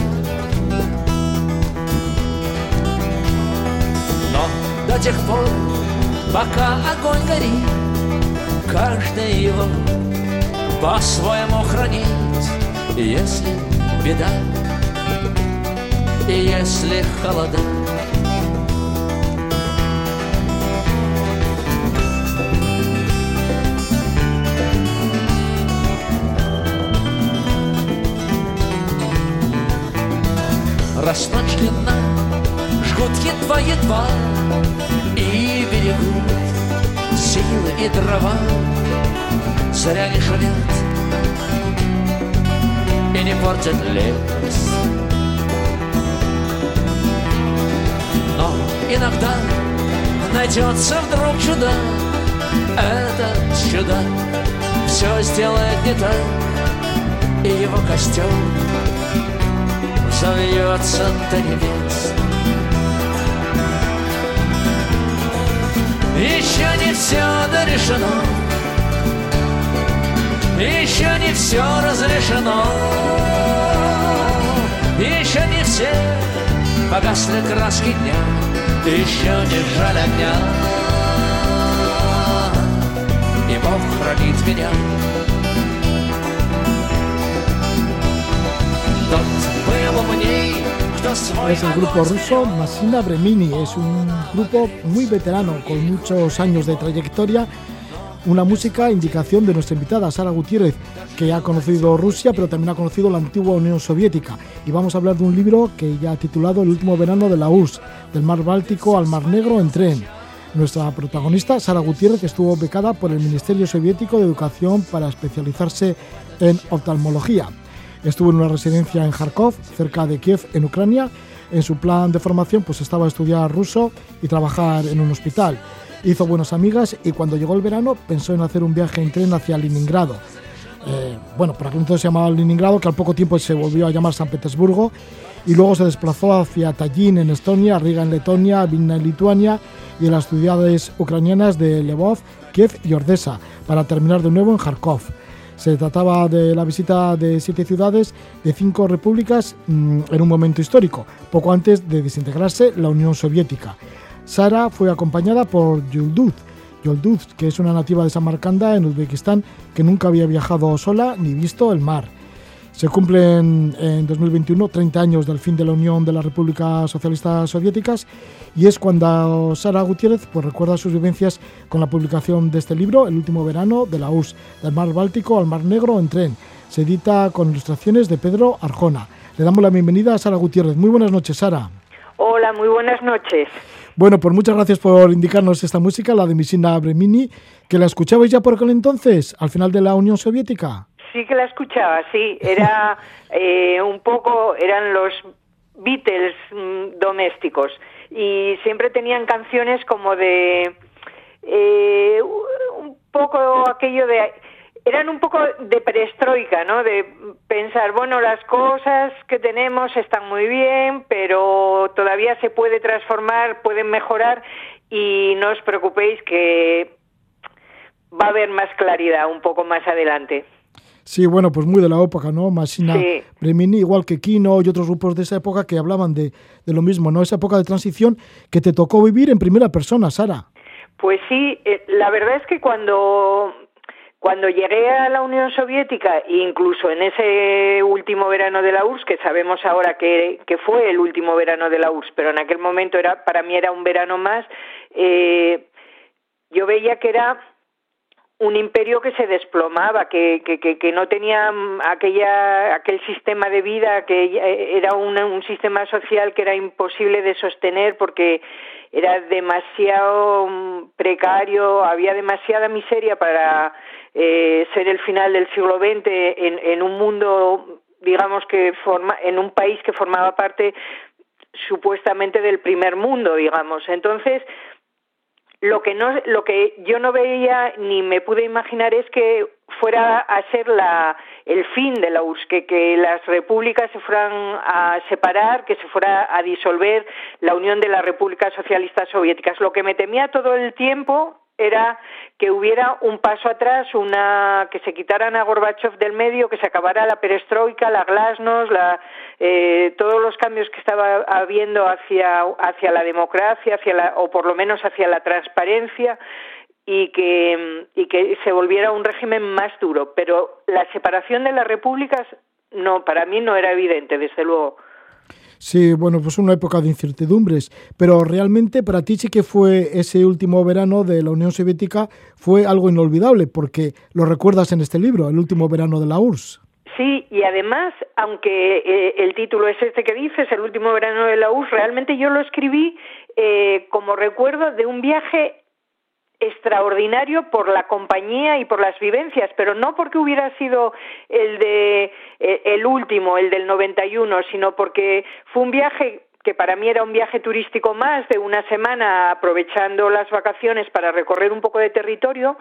Но до тех пор Пока огонь горит Каждый его По-своему хранит Если беда если холода. Длинна, жгут едва-едва И берегут силы и дрова. Зря не шумят и не портят лес иногда найдется вдруг чудо. Этот чудо все сделает не так И его костер взовьется до небес. Еще не все дорешено Еще не все разрешено. Еще не все погасли краски дня Es el grupo ruso Masina Bremini, es un grupo muy veterano con muchos años de trayectoria una música indicación de nuestra invitada Sara Gutiérrez, que ha conocido Rusia, pero también ha conocido la antigua Unión Soviética. Y vamos a hablar de un libro que ya ha titulado El último verano de la URSS, del Mar Báltico al Mar Negro en tren. Nuestra protagonista, Sara Gutiérrez, estuvo becada por el Ministerio Soviético de Educación para especializarse en oftalmología. Estuvo en una residencia en Kharkov, cerca de Kiev, en Ucrania. En su plan de formación pues estaba estudiar ruso y trabajar en un hospital hizo buenas amigas y cuando llegó el verano pensó en hacer un viaje en tren hacia Leningrado. Eh, bueno, por aquel entonces se llamaba Leningrado, que al poco tiempo se volvió a llamar San Petersburgo, y luego se desplazó hacia Tallinn en Estonia, Riga en Letonia, Vilna en Lituania y en las ciudades ucranianas de Lvov, Kiev y Ordesa, para terminar de nuevo en Kharkov. Se trataba de la visita de siete ciudades de cinco repúblicas mm, en un momento histórico, poco antes de desintegrarse la Unión Soviética. Sara fue acompañada por Yulduz, Yulduz, que es una nativa de Samarcanda en Uzbekistán que nunca había viajado sola ni visto el mar. Se cumplen en 2021 30 años del fin de la Unión de las Repúblicas Socialistas Soviéticas y es cuando Sara Gutiérrez pues, recuerda sus vivencias con la publicación de este libro, El último verano de la URSS, del Mar Báltico al Mar Negro en tren. Se edita con ilustraciones de Pedro Arjona. Le damos la bienvenida a Sara Gutiérrez. Muy buenas noches, Sara. Hola, muy buenas noches. Bueno, pues muchas gracias por indicarnos esta música, la de Misina Bremini, que la escuchabais ya por aquel entonces, al final de la Unión Soviética. Sí que la escuchaba, sí. Era eh, un poco, eran los Beatles mm, domésticos y siempre tenían canciones como de eh, un poco aquello de eran un poco de perestroika, ¿no? De pensar, bueno, las cosas que tenemos están muy bien, pero todavía se puede transformar, pueden mejorar y no os preocupéis que va a haber más claridad un poco más adelante. Sí, bueno, pues muy de la época, ¿no? Masina Bremini, igual que Kino y otros grupos de esa época que hablaban de, de, lo mismo, ¿no? Esa época de transición que te tocó vivir en primera persona, Sara. Pues sí, eh, la verdad es que cuando cuando llegué a la Unión Soviética, incluso en ese último verano de la URSS, que sabemos ahora que, que fue el último verano de la URSS, pero en aquel momento era para mí era un verano más, eh, yo veía que era un imperio que se desplomaba, que, que, que, no tenía aquella, aquel sistema de vida, que era un, un, sistema social que era imposible de sostener porque era demasiado mm, precario, había demasiada miseria para eh, ser el final del siglo XX en, en un mundo, digamos que forma, en un país que formaba parte supuestamente del primer mundo, digamos. Entonces, lo que no lo que yo no veía ni me pude imaginar es que fuera a ser la el fin de la URSS que, que las repúblicas se fueran a separar que se fuera a disolver la unión de las repúblicas socialistas soviéticas. Lo que me temía todo el tiempo era que hubiera un paso atrás, una que se quitaran a Gorbachev del medio, que se acabara la perestroika, la glasnost, la, eh, todos los cambios que estaba habiendo hacia, hacia la democracia, hacia la, o por lo menos hacia la transparencia, y que, y que se volviera un régimen más duro. Pero la separación de las repúblicas, no, para mí no era evidente, desde luego. Sí, bueno, pues una época de incertidumbres, pero realmente para ti sí que fue ese último verano de la Unión Soviética fue algo inolvidable, porque lo recuerdas en este libro, el último verano de la URSS. Sí, y además, aunque eh, el título es este que dices, el último verano de la URSS, realmente yo lo escribí eh, como recuerdo de un viaje extraordinario por la compañía y por las vivencias, pero no porque hubiera sido el de eh, el último, el del 91, sino porque fue un viaje que para mí era un viaje turístico más de una semana aprovechando las vacaciones para recorrer un poco de territorio,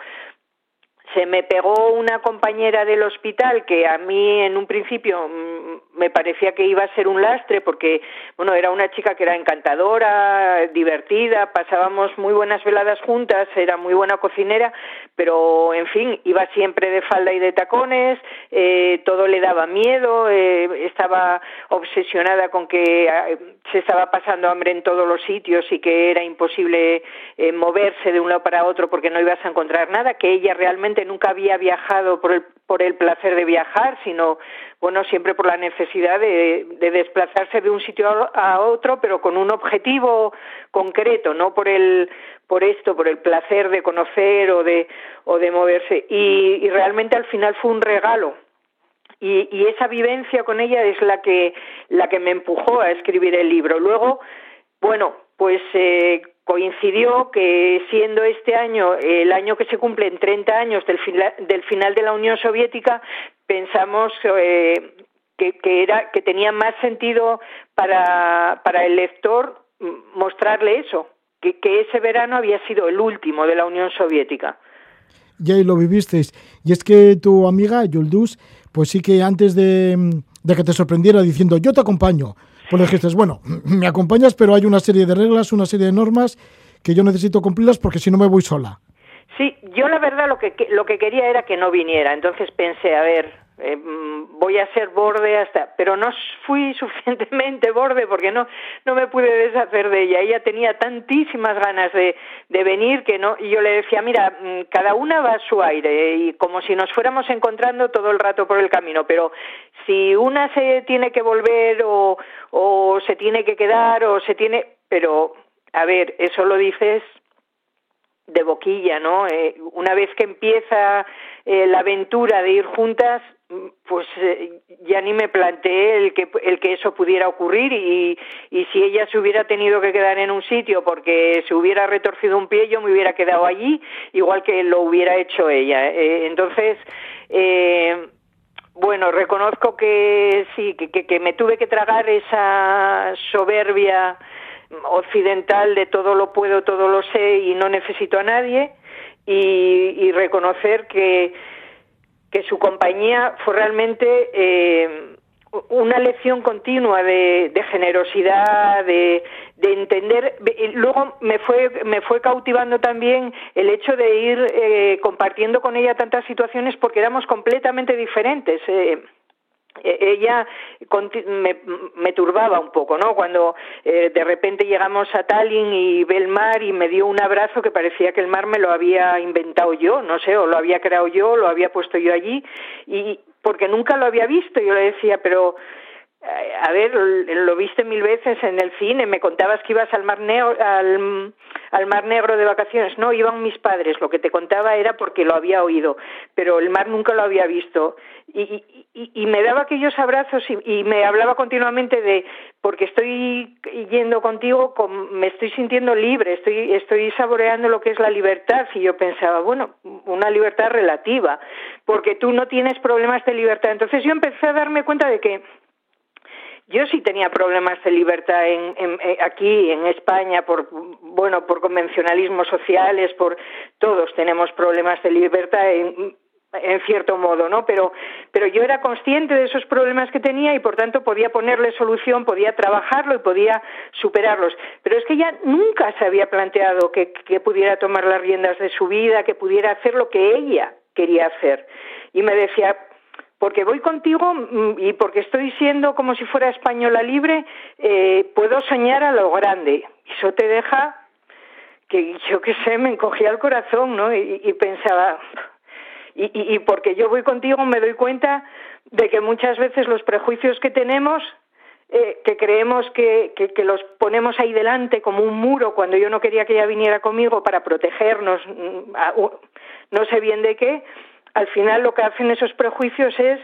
se me pegó una compañera del hospital que a mí en un principio mm, me parecía que iba a ser un lastre porque bueno era una chica que era encantadora divertida pasábamos muy buenas veladas juntas era muy buena cocinera pero en fin iba siempre de falda y de tacones eh, todo le daba miedo eh, estaba obsesionada con que eh, se estaba pasando hambre en todos los sitios y que era imposible moverse de un lado para otro porque no ibas a encontrar nada que ella realmente nunca había viajado por el, por el placer de viajar, sino, bueno, siempre por la necesidad de, de desplazarse de un sitio a otro, pero con un objetivo concreto, no por el, por esto, por el placer de conocer o de, o de moverse. Y, y realmente al final fue un regalo, y, y, esa vivencia con ella es la que la que me empujó a escribir el libro. Luego, bueno, pues eh, coincidió que siendo este año el año que se cumple en 30 años del, del final de la Unión Soviética, pensamos eh, que, que, era, que tenía más sentido para, para el lector mostrarle eso, que, que ese verano había sido el último de la Unión Soviética. Ya lo vivisteis. Y es que tu amiga Yuldus, pues sí que antes de, de que te sorprendiera diciendo yo te acompaño, pues le dijiste, bueno, me acompañas, pero hay una serie de reglas, una serie de normas que yo necesito cumplirlas porque si no me voy sola. Sí, yo la verdad lo que, lo que quería era que no viniera, entonces pensé, a ver, eh, mm, voy a ser borde hasta, pero no fui suficientemente borde porque no no me pude deshacer de ella. Ella tenía tantísimas ganas de, de venir que no y yo le decía, mira, mm, cada una va a su aire y como si nos fuéramos encontrando todo el rato por el camino, pero si una se tiene que volver o, o se tiene que quedar o se tiene, pero a ver, eso lo dices de boquilla, ¿no? Eh, una vez que empieza eh, la aventura de ir juntas, pues eh, ya ni me planteé el que el que eso pudiera ocurrir y, y si ella se hubiera tenido que quedar en un sitio porque se hubiera retorcido un pie yo me hubiera quedado allí igual que lo hubiera hecho ella entonces bueno reconozco que sí que, que me tuve que tragar esa soberbia occidental de todo lo puedo, todo lo sé y no necesito a nadie y, reconocer que, que su compañía fue realmente eh, una lección continua de, generosidad, de, de, entender. Luego me fue, me fue cautivando también el hecho de ir eh, compartiendo con ella tantas situaciones porque éramos completamente diferentes. Eh, e-, ella me, turbaba un poco, ¿no? Cuando eh, de repente llegamos a Tallinn y ve el mar y me dio un abrazo que parecía que el mar me lo había inventado yo, no sé, o lo había creado yo, lo había puesto yo allí, y porque nunca lo había visto, yo le decía, pero a ver, lo viste mil veces en el cine, me contabas que ibas al Mar Negro, al, Mar Negro de vacaciones. No, iban mis padres, lo que te contaba era porque lo había oído, pero el mar nunca lo había visto. Y, y, y me daba aquellos abrazos y, y, me hablaba continuamente de, porque estoy yendo contigo, me estoy sintiendo libre, estoy, estoy saboreando lo que es la libertad. Y yo pensaba, bueno, una libertad relativa, porque tú no tienes problemas de libertad. Entonces yo empecé a darme cuenta de que yo sí tenía problemas de libertad en, eh, aquí en España por bueno por convencionalismos sociales, por todos tenemos problemas de libertad en, en cierto modo, ¿no? Pero, pero yo era consciente de esos problemas que tenía y por tanto podía ponerle solución, podía trabajarlo y podía superarlos. Pero es que ella nunca se había planteado que, que pudiera tomar las riendas de su vida, que pudiera hacer lo que ella quería hacer. Y me decía, porque voy contigo mm, y porque estoy siendo como si fuera española libre, eh, puedo soñar a lo grande. Eso te deja que yo qué sé, me encogía el corazón, ¿no? Y, pensaba, y, y, porque yo voy contigo me doy cuenta de que muchas veces los prejuicios que tenemos, eh, que creemos que, que, que, los ponemos ahí delante como un muro cuando yo no quería que ella viniera conmigo para protegernos, mm, no sé bien de qué, al final lo que hacen esos prejuicios es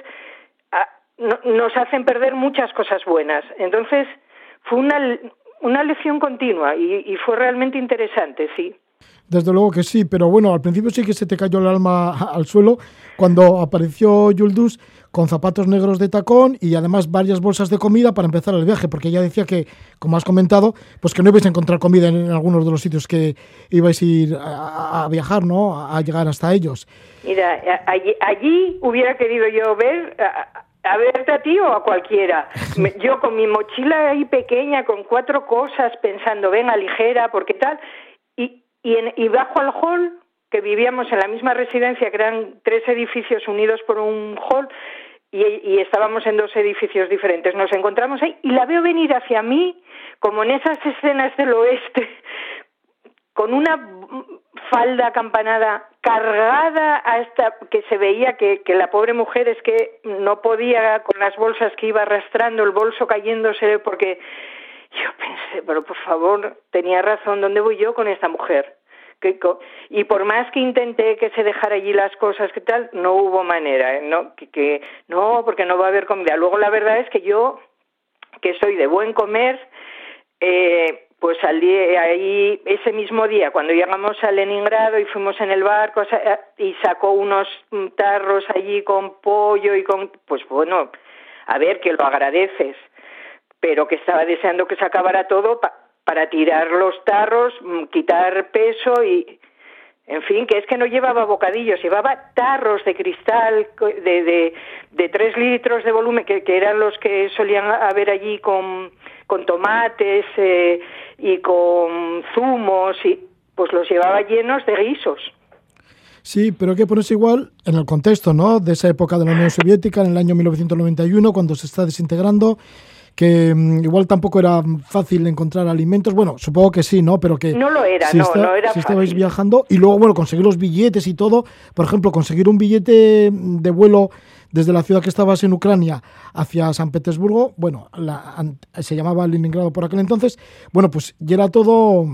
nos hacen perder muchas cosas buenas. Entonces, fue una, una lección continua y, fue realmente interesante, sí. Desde luego que sí, pero bueno, al principio sí que se te cayó el alma al suelo cuando apareció Yuldus con zapatos negros de tacón y además varias bolsas de comida para empezar el viaje, porque ella decía que, como has comentado, pues que no ibais a encontrar comida en, algunos de los sitios que ibais a ir a, viajar, ¿no? A llegar hasta ellos. Mira, allí, allí hubiera querido yo ver a verte a ti o a cualquiera. Yo con mi mochila ahí pequeña, con cuatro cosas, pensando, venga, ligera, porque tal, y, y, en, y bajo al hall, que vivíamos en la misma residencia, que eran tres edificios unidos por un hall, y, estábamos en dos edificios diferentes. Nos encontramos ahí y la veo venir hacia mí, como en esas escenas del oeste, con una falda acampanada cargada hasta que se veía que, que, la pobre mujer es que no podía con las bolsas que iba arrastrando, el bolso cayéndose, porque yo pensé, pero por favor, tenía razón, ¿dónde voy yo con esta mujer? Y por más que intenté que se dejara allí las cosas que tal no hubo manera ¿eh? no que, no porque no va a haber comida luego la verdad es que yo que soy de buen comer eh, pues salí ahí ese mismo día cuando llegamos a Leningrado y fuimos en el barco y sacó unos tarros allí con pollo y con pues bueno a ver que lo agradeces pero que estaba deseando que se acabara todo para tirar los tarros, mm, quitar peso y, en fin, que es que no llevaba bocadillos, llevaba tarros de cristal de, de, de tres litros de volumen, que, que, eran los que solían haber allí con, con tomates eh, y con zumos, y pues los llevaba llenos de guisos. Sí, pero hay que ponerse igual en el contexto, ¿no? De esa época de la Unión Soviética, en el año 1991, cuando se está desintegrando que mm, igual tampoco era fácil encontrar alimentos. Bueno, supongo que sí, ¿no? Pero que no lo era, si, no, no era si estabais viajando y luego, bueno, conseguir los billetes y todo. Por ejemplo, conseguir un billete de vuelo desde la ciudad que estabas en Ucrania hacia San Petersburgo, bueno, se llamaba Leningrado por aquel entonces, bueno, pues ya era todo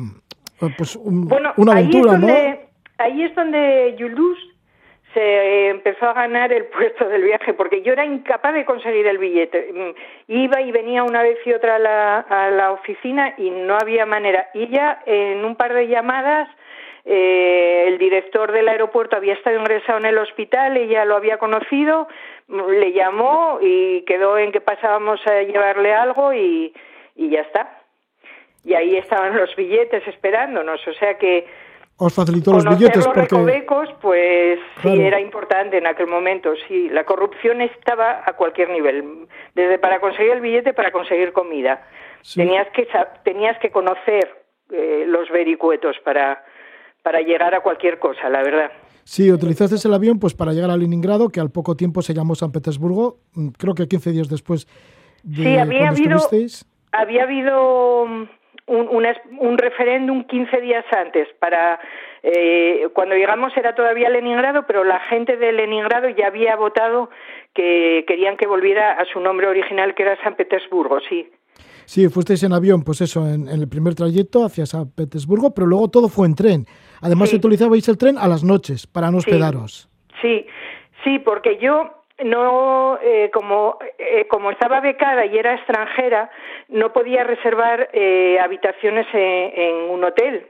pues una aventura, ¿no? Ahí es donde Yulus se empezó a ganar el puesto del viaje, porque yo era incapaz de conseguir el billete. Mm, iba y venía una vez y otra a la, a la oficina y no había manera. Y ya en un par de llamadas eh, el director del aeropuerto había estado ingresado en el hospital, ella lo había conocido, le llamó y quedó en que pasábamos a llevarle algo y, y ya está. Y ahí estaban los billetes esperándonos, o sea que os facilitó los billetes los recovecos, pues sí era importante en aquel momento, sí. La corrupción estaba a cualquier nivel, desde para conseguir el billete para conseguir comida. Tenías que tenías que conocer eh, los vericuetos para para llegar a cualquier cosa, la verdad. Sí, utilizaste el avión pues para llegar a Leningrado, que al poco tiempo se llamó San Petersburgo, mm, creo que 15 días después de sí, había habido, había habido un, un, referéndum 15 días antes para eh, cuando llegamos era todavía Leningrado pero la gente de Leningrado ya había votado que querían que volviera a su nombre original que era San Petersburgo sí Sí, fuisteis en avión, pues eso, en, el primer trayecto hacia San Petersburgo, pero luego todo fue en tren. Además, utilizabais el tren a las noches para no hospedaros. Sí, sí, porque yo no eh, como eh, como estaba becada y era extranjera no podía reservar eh, habitaciones en, un hotel.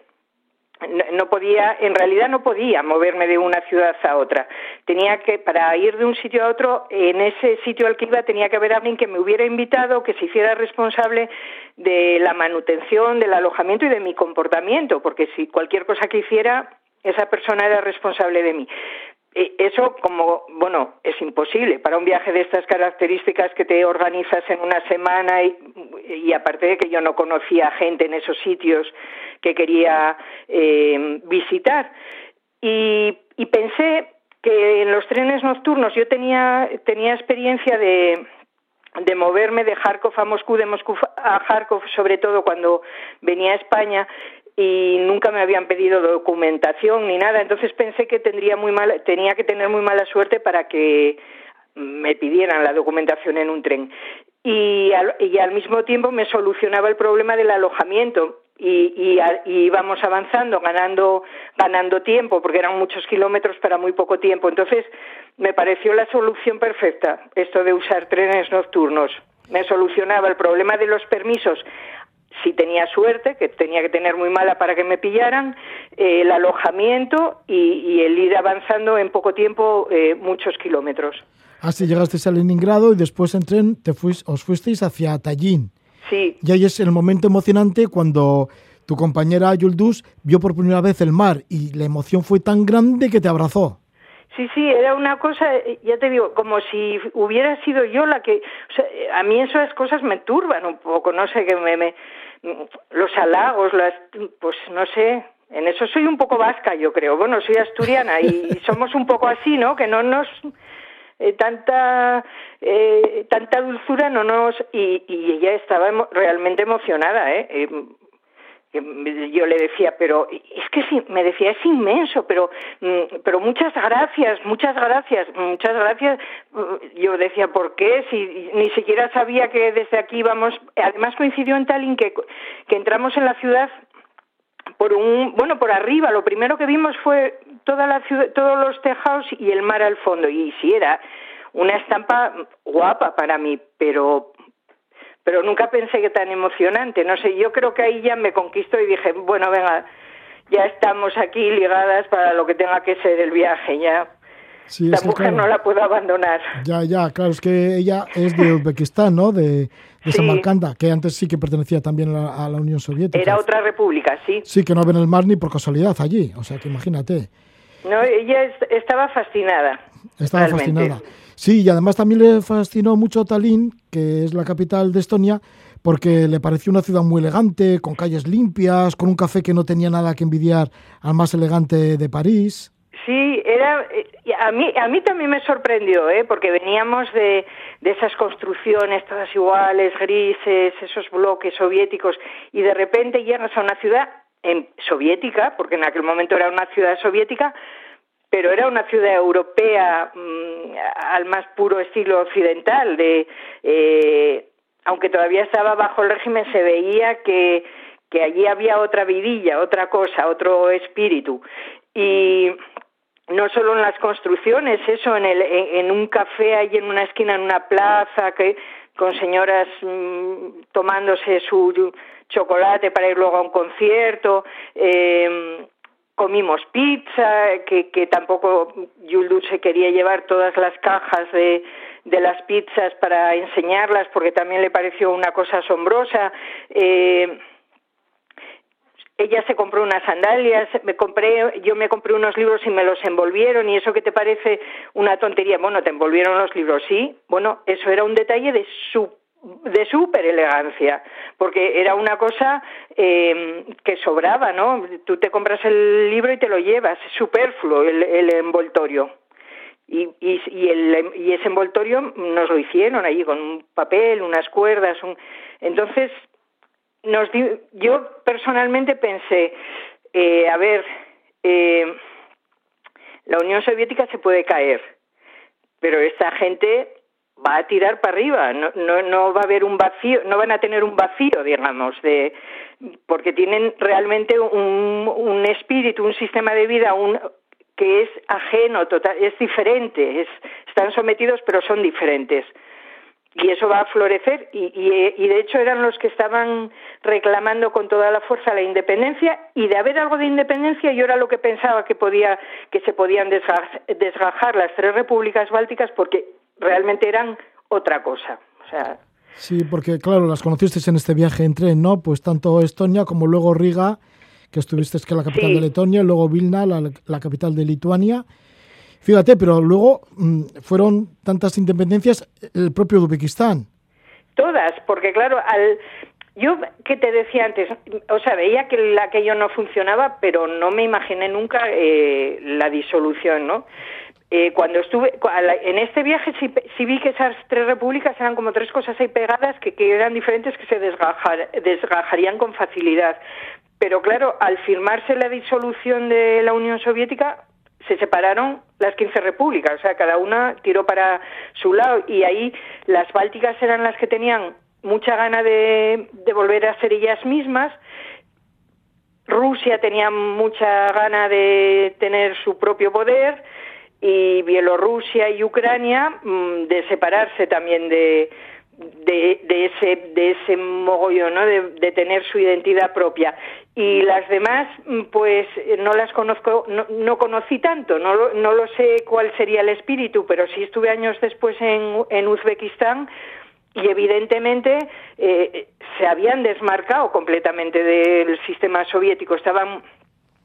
No, podía en realidad no podía moverme de una ciudad a otra. Tenía que para ir de un sitio a otro en ese sitio al que iba tenía que haber alguien que me hubiera invitado que se hiciera responsable de la manutención del alojamiento y de mi comportamiento porque si cualquier cosa que hiciera esa persona era responsable de mí eso como bueno es imposible. Para un viaje de estas características que te organizas en una semana y, aparte de que yo no conocía gente en esos sitios que quería eh, visitar. Y, pensé que en los trenes nocturnos yo tenía tenía experiencia de de moverme de Kharkov a Moscú, de Moscú a Kharkov, sobre todo cuando venía a España, y nunca me habían pedido documentación ni nada, entonces pensé que tendría muy mala, tenía que tener muy mala suerte para que me pidieran la documentación en un tren. Y al, y al mismo tiempo me solucionaba el problema del alojamiento y, y, íbamos avanzando, ganando, ganando tiempo, porque eran muchos kilómetros para muy poco tiempo. Entonces me pareció la solución perfecta esto de usar trenes nocturnos. Me solucionaba el problema de los permisos si tenía suerte, que tenía que tener muy mala para que me pillaran, eh, el alojamiento y, el ir avanzando en poco tiempo eh, muchos kilómetros. Así llegasteis a Leningrado y después en tren te os fuisteis hacia Tallinn. Sí. Y ahí es el momento emocionante cuando tu compañera Yuldus vio por primera vez el mar y la emoción fue tan grande que te abrazó. Sí, sí, era una cosa, ya te digo, como si hubiera sido yo la que, o sea, a mí esas cosas me turban un poco, no sé, que me, me los halagos, las, pues no sé, en eso soy un poco vasca, yo creo. Bueno, soy asturiana y somos un poco así, ¿no? Que no nos eh, tanta eh, tanta dulzura no nos y, y ella estaba realmente emocionada, ¿eh? ¿eh? Yo le decía, pero es que sí, me decía, es inmenso, pero, mm, pero muchas gracias, muchas gracias, muchas gracias. Mm, yo decía, ¿por qué? Si ni siquiera sabía que desde aquí íbamos. Además coincidió en Tallinn que, que entramos en la ciudad por un, bueno, por arriba. Lo primero que vimos fue toda la ciudad, todos los tejados y el mar al fondo. Y sí, era una estampa guapa para mí, pero pero nunca pensé que tan emocionante. No sé, yo creo que ahí ya me conquistó y dije, bueno, venga, ya estamos aquí ligadas para lo que tenga que ser el viaje, ya. la mujer no la puedo abandonar. Ya, ya, claro, es que ella es de Uzbekistán, ¿no? De, de Samarcanda, que antes sí que pertenecía también a la, Unión Soviética. Era otra república, sí. Sí, que no ven el mar ni por casualidad allí, o sea que imagínate. No, ella estaba fascinada. Estaba fascinada. Sí, y además también le fascinó mucho Tallinn, que es la capital de Estonia, porque le pareció una ciudad muy elegante, con calles limpias, con un café que no tenía nada que envidiar al más elegante de París. Sí, era a mí a mí también me sorprendió, ¿eh? porque veníamos de, de esas construcciones todas iguales, grises, esos bloques soviéticos y de repente llegas a una ciudad en, soviética, porque en aquel momento era una ciudad soviética, pero era una ciudad europea mm, al más puro estilo occidental, de, eh, aunque todavía estaba bajo el régimen, se veía que, que allí había otra vidilla, otra cosa, otro espíritu. Y no solo en las construcciones, eso, en, el, en, un café ahí en una esquina, en una plaza, que con señoras mm, tomándose su chocolate para ir luego a un concierto. Eh, comimos pizza, que, que tampoco Yuldu se quería llevar todas las cajas de, de las pizzas para enseñarlas porque también le pareció una cosa asombrosa. Eh, ella se compró unas sandalias, me compré, yo me compré unos libros y me los envolvieron y eso que te parece una tontería, bueno, te envolvieron los libros, sí, bueno, eso era un detalle de su de súper elegancia, porque era una cosa eh, que sobraba, ¿no? Tú te compras el libro y te lo llevas, es superfluo el, el envoltorio. Y, y, y, el, y ese envoltorio nos lo hicieron allí con un papel, unas cuerdas, un... entonces nos yo personalmente pensé, eh, a ver, eh, la Unión Soviética se puede caer, pero esta gente va a tirar para arriba, no, no, no va a haber un vacío, no van a tener un vacío, digamos, de porque tienen realmente un, un espíritu, un sistema de vida, un, que es ajeno, total, es diferente, es, están sometidos pero son diferentes. Y eso va a florecer y, y, de hecho eran los que estaban reclamando con toda la fuerza la independencia y de haber algo de independencia yo era lo que pensaba que podía que se podían desgajar las tres repúblicas bálticas porque realmente eran otra cosa. O sea sí porque claro las conocisteis en este viaje en tren no pues tanto Estonia como luego Riga que estuviste que es la capital de Letonia luego Vilna la, la capital de Lituania. Fíjate, pero luego mm, fueron tantas independencias el propio Uzbekistán. Todas, porque claro, al yo que te decía antes, o sea, veía que aquello no funcionaba, pero no me imaginé nunca eh, la disolución, ¿no? Eh, cuando estuve en este viaje sí, vi que esas tres repúblicas eran como tres cosas ahí pegadas que, que eran diferentes que se desgajar, desgajarían con facilidad. Pero claro, al firmarse la disolución de la Unión Soviética, se separaron las 15 repúblicas, o sea, cada una tiró para su lado y ahí las bálticas eran las que tenían mucha gana de, volver a ser ellas mismas. Rusia tenía mucha gana de tener su propio poder y Bielorrusia y Ucrania mm, de separarse también de, de, ese de ese mogollón ¿no? de, de, tener su identidad propia y las demás mm, pues no las conozco no, no conocí tanto no, no lo sé cuál sería el espíritu pero sí estuve años después en, en Uzbekistán y evidentemente eh, se habían desmarcado completamente del sistema soviético estaban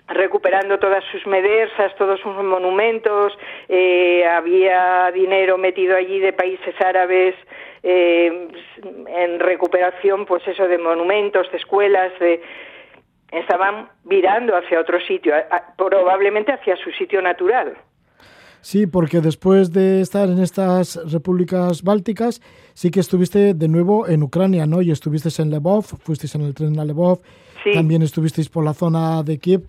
recuperando todas sus medersas, todos sus monumentos, eh, había dinero metido allí de países árabes eh, en recuperación, pues eso, de monumentos, de escuelas, de, estaban virando hacia otro sitio, probablemente hacia su sitio natural. Sí, porque después de estar en estas repúblicas bálticas, sí que estuviste de nuevo en Ucrania, ¿no? Y estuviste en Lvov, fuisteis en el tren a Lvov, también estuvisteis por la zona de Kiev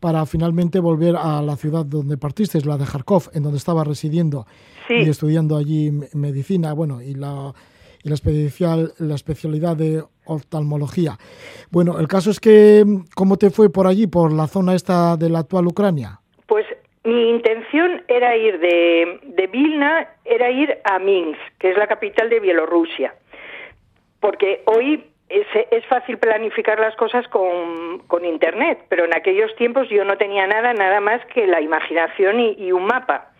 para finalmente volver a la ciudad donde partisteis, la de Kharkov, en donde estaba residiendo y estudiando allí medicina, bueno, y la, y la, especial, la especialidad de oftalmología. Bueno, el caso es que, ¿cómo te fue por allí, por la zona esta de la actual Ucrania? Pues mi intención era ir de, de Vilna, era ir a Minsk, que es la capital de Bielorrusia, porque hoy es, fácil planificar las cosas con, con, Internet, pero en aquellos tiempos yo no tenía nada, nada más que la imaginación y, un mapa.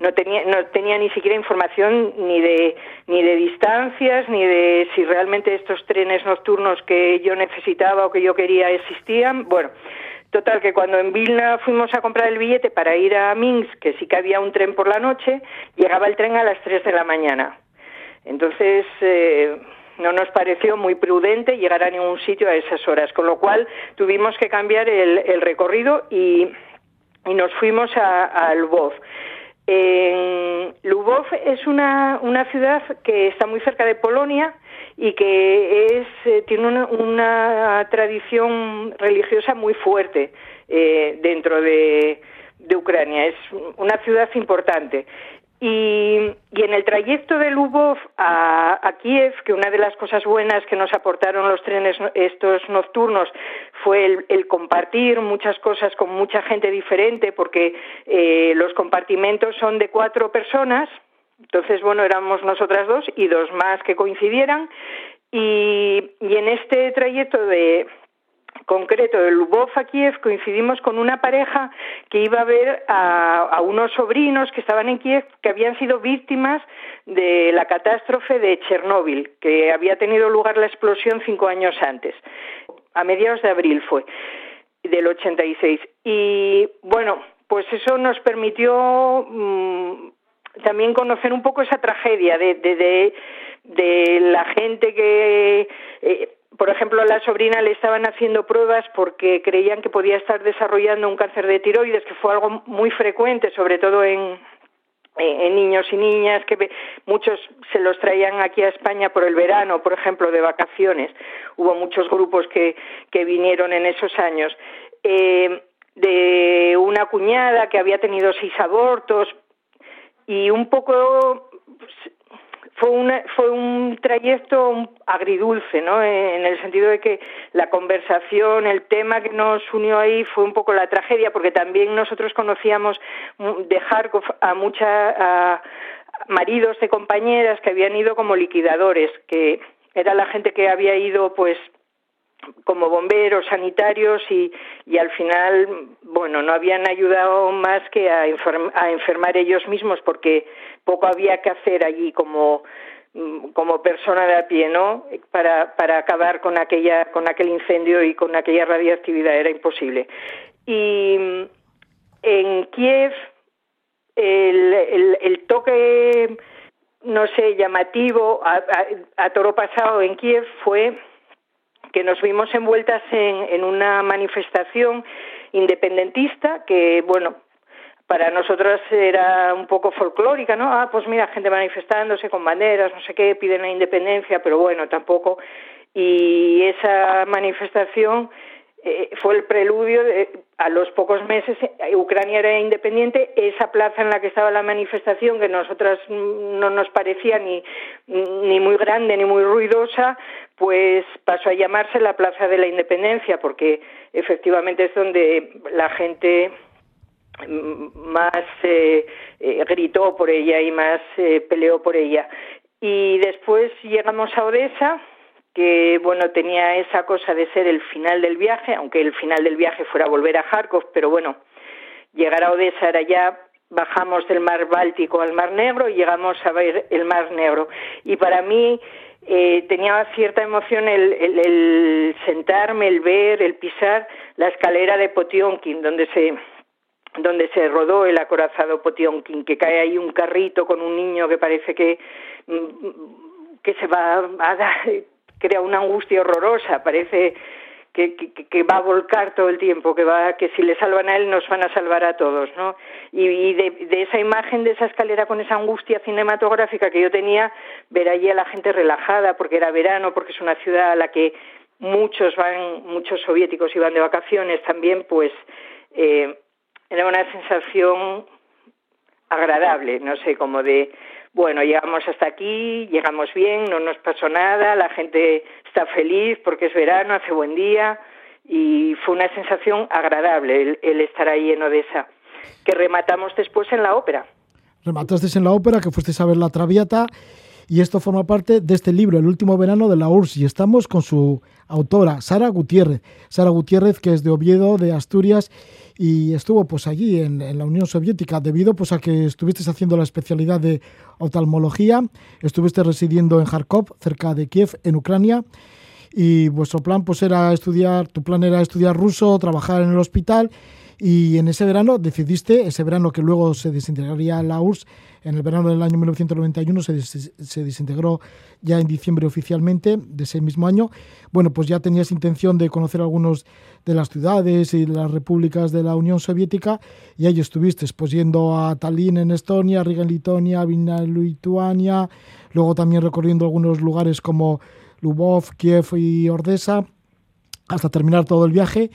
No tenía, no tenía ni siquiera información ni de, ni de distancias, ni de si realmente estos trenes nocturnos que yo necesitaba o que yo quería existían. Bueno, total que cuando en Vilna fuimos a comprar el billete para ir a Minsk, que sí que había un tren por la noche, llegaba el tren a las 3 de la mañana. Entonces, eh, no nos pareció muy prudente llegar a ningún sitio a esas horas, con lo cual tuvimos que cambiar el, recorrido y, nos fuimos a, a Lvov. Lubov es una, una, ciudad que está muy cerca de Polonia y que es, eh, tiene una, tradición religiosa muy fuerte eh, dentro de, de Ucrania. Es una ciudad importante. Y, en el trayecto de Lubov a, Kiev, que una de las cosas buenas que nos aportaron los trenes estos nocturnos fue el, compartir muchas cosas con mucha gente diferente, porque eh, los compartimentos son de cuatro personas, entonces, bueno, éramos nosotras dos y dos más que coincidieran. Y, y en este trayecto de, concreto de Lubov a Kiev coincidimos con una pareja que iba a ver a, unos sobrinos que estaban en Kiev que habían sido víctimas de la catástrofe de Chernóbil, que había tenido lugar la explosión cinco años antes. A mediados de abril fue, del 86. Y bueno, pues eso nos permitió mm, también conocer un poco esa tragedia de, de, de, la gente que. Eh, por ejemplo, a la sobrina le estaban haciendo pruebas porque creían que podía estar desarrollando un cáncer de tiroides, que fue algo muy frecuente, sobre todo en, niños y niñas que muchos se los traían aquí a España por el verano, por ejemplo, de vacaciones. Hubo muchos grupos que, que vinieron en esos años. Eh, de una cuñada que había tenido seis abortos y un poco fue, una, fue un trayecto agridulce, ¿no? En el sentido de que la conversación, el tema que nos unió ahí fue un poco la tragedia, porque también nosotros conocíamos de Kharkov a muchas maridos de compañeras que habían ido como liquidadores, que era la gente que había ido, pues, como bomberos, sanitarios y, y al final, bueno, no habían ayudado más que a, a enfermar ellos mismos porque poco había que hacer allí como como persona de a pie, ¿no? Para, para acabar con aquella con aquel incendio y con aquella radiactividad era imposible. Y en Kiev el, el, el toque no sé llamativo a, a, a toro pasado en Kiev fue que nos vimos envueltas en, una manifestación independentista que, bueno, para nosotros era un poco folclórica, ¿no? Ah, pues mira, gente manifestándose con banderas, no sé qué, piden la independencia, pero bueno, tampoco. Y esa manifestación eh, fue el preludio de, a los pocos meses eh, Ucrania era independiente esa plaza en la que estaba la manifestación que nosotras no nos parecía ni ni muy grande ni muy ruidosa pues pasó a llamarse la plaza de la independencia porque efectivamente es donde la gente más eh, gritó por ella y más peleó por ella. Y después llegamos a Odessa que bueno tenía esa cosa de ser el final del viaje, aunque el final del viaje fuera volver a Kharkov, pero bueno, llegar a Odessa era ya bajamos del mar Báltico al mar Negro y llegamos a ver el mar Negro. Y para mí eh, tenía cierta emoción el, el, sentarme, el ver, el pisar la escalera de Potionkin, donde se donde se rodó el acorazado Potionkin, que cae ahí un carrito con un niño que parece que mm, que se va a dar crea una angustia horrorosa, parece que, que, va a volcar todo el tiempo, que va, que si le salvan a él nos van a salvar a todos, ¿no? Y, de, esa imagen, de esa escalera con esa angustia cinematográfica que yo tenía, ver allí a la gente relajada, porque era verano, porque es una ciudad a la que muchos van, muchos soviéticos iban de vacaciones también, pues eh, era una sensación agradable, no sé, como de bueno, llegamos hasta aquí, llegamos bien, no nos pasó nada, la gente está feliz porque es verano, hace buen día y fue una sensación agradable el, estar ahí en Odessa, que rematamos después en la ópera. Remataste en la ópera, que fuiste a ver la Traviata y esto forma parte de este libro, El último verano de la URSS, y estamos con su autora, Sara Gutiérrez. Sara Gutiérrez, que es de Oviedo, de Asturias, y estuvo pues allí en, la Unión Soviética debido pues a que estuviste haciendo la especialidad de oftalmología, estuviste residiendo en Kharkov, cerca de Kiev, en Ucrania, y vuestro plan pues era estudiar, tu plan era estudiar ruso, trabajar en el hospital, y en ese verano decidiste, ese verano que luego se desintegraría la URSS, en el verano del año 1991 se, se, desintegró ya en diciembre oficialmente de ese mismo año. Bueno, pues ya tenías intención de conocer algunos de las ciudades y las repúblicas de la Unión Soviética y ahí estuviste, pues yendo a Tallinn en Estonia, Riga en Lituania, Vilna en Lituania, luego también recorriendo algunos lugares como Lubov, Kiev y Ordesa, hasta terminar todo el viaje.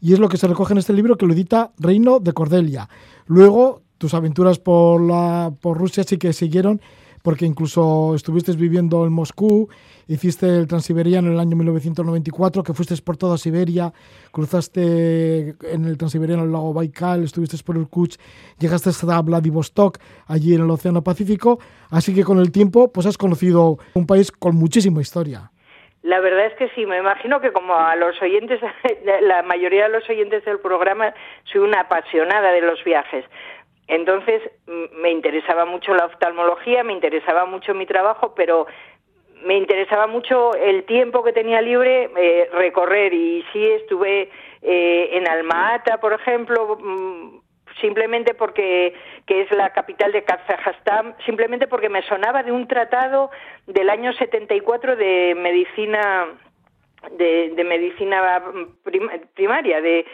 y es lo que se recoge en este libro que lo edita Reino de Cordelia. Luego, tus aventuras por, la, por Rusia sí que siguieron, porque incluso estuviste viviendo en Moscú, hiciste el Transiberiano en el año 1994, que fuiste por toda Siberia, cruzaste en el Transiberiano el lago Baikal, estuviste por Irkutsk, llegaste hasta Vladivostok, allí en el Océano Pacífico, así que con el tiempo pues has conocido un país con muchísima historia. La verdad es que sí, me imagino que como a los oyentes, la mayoría de los oyentes del programa, soy una apasionada de los viajes. Entonces me interesaba mucho la oftalmología, me interesaba mucho mi trabajo, pero me interesaba mucho el tiempo que tenía libre eh, recorrer. Y sí estuve eh, en Alma-Ata, por ejemplo, mm, simplemente porque que es la capital de Kazajstán, simplemente porque me sonaba de un tratado del año 74 de medicina de, de medicina primaria de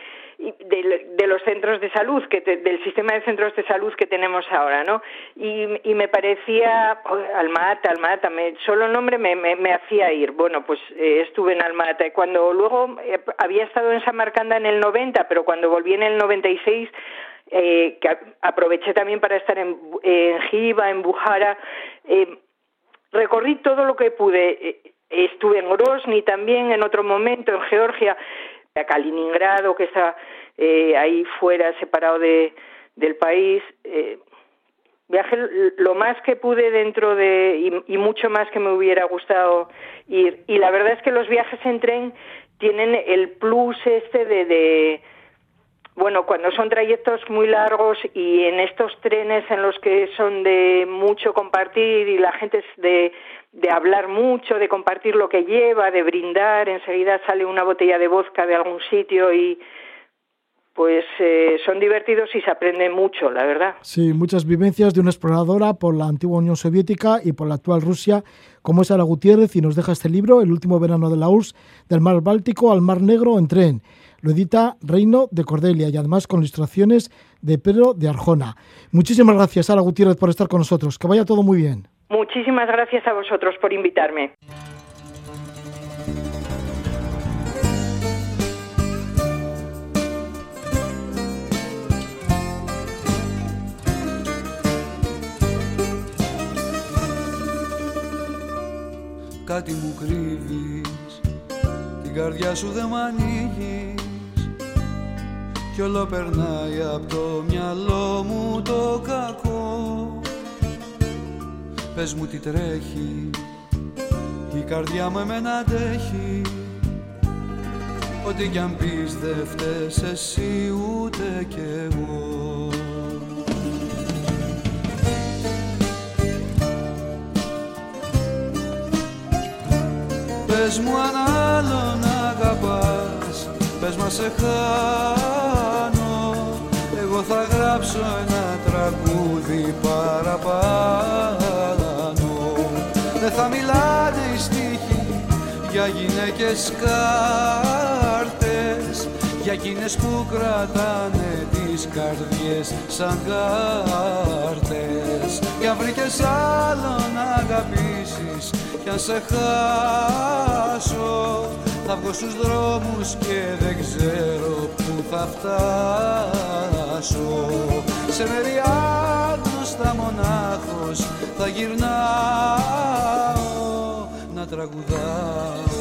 de, los centros de salud, que del sistema de centros de salud que tenemos ahora, ¿no? Y, me parecía, oh, Almata, Almata, me, solo el nombre me, me, hacía ir. Bueno, pues eh, estuve en Almata y cuando luego eh, había estado en Samarcanda en el 90, pero cuando volví en el 96 eh, que aproveché también para estar en, en Jiva, en Bujara, eh, recorrí todo lo que pude. Estuve en Grozny también en otro momento, en Georgia a Kaliningrado, que está eh, ahí fuera, separado de, del país. Eh, lo más que pude dentro de, y, mucho más que me hubiera gustado ir. Y la verdad es que los viajes en tren tienen el plus este de, de bueno, cuando son trayectos muy largos y en estos trenes en los que son de mucho compartir y la gente es de de hablar mucho, de compartir lo que lleva, de brindar, enseguida sale una botella de vodka de algún sitio y pues eh, son divertidos y se aprende mucho, la verdad. Sí, muchas vivencias de una exploradora por la antigua Unión Soviética y por la actual Rusia, como es Ara Gutiérrez, y nos deja este libro, El último verano de la URSS, del Mar Báltico al Mar Negro en tren. Lo edita Reino de Cordelia y además con ilustraciones de Pedro de Arjona. Muchísimas gracias, Ara Gutiérrez, por estar con nosotros. Que vaya todo muy bien. Muchísimas gracias a vosotros por invitarme. Κάτι μου κρύβεις, την καρδιά σου δεν μ' ανοίγεις Κι όλο περνάει από το μυαλό μου το κακό Πες μου τι τρέχει. Η καρδιά μου εμένα αντέχει. Ό,τι κι αν πεις δε φταίς εσύ ούτε κι εγώ. Πες μου αν άλλον αγαπάς Πες μας σε χάνω. Εγώ θα γράψω ένα τραγούδι παραπάνω. δεν θα μιλάνε οι στίχοι για γυναίκες κάρτες για εκείνες που κρατάνε τις καρδιές σαν κάρτες. Κι αν βρήκες άλλον να αγαπήσεις κι αν σε χάσω θα βγω στους δρόμους και δεν ξέρω που θα φτάσω. Σε μέρη άγνωστα μονάχος θα γυρνάω να τραγουδάω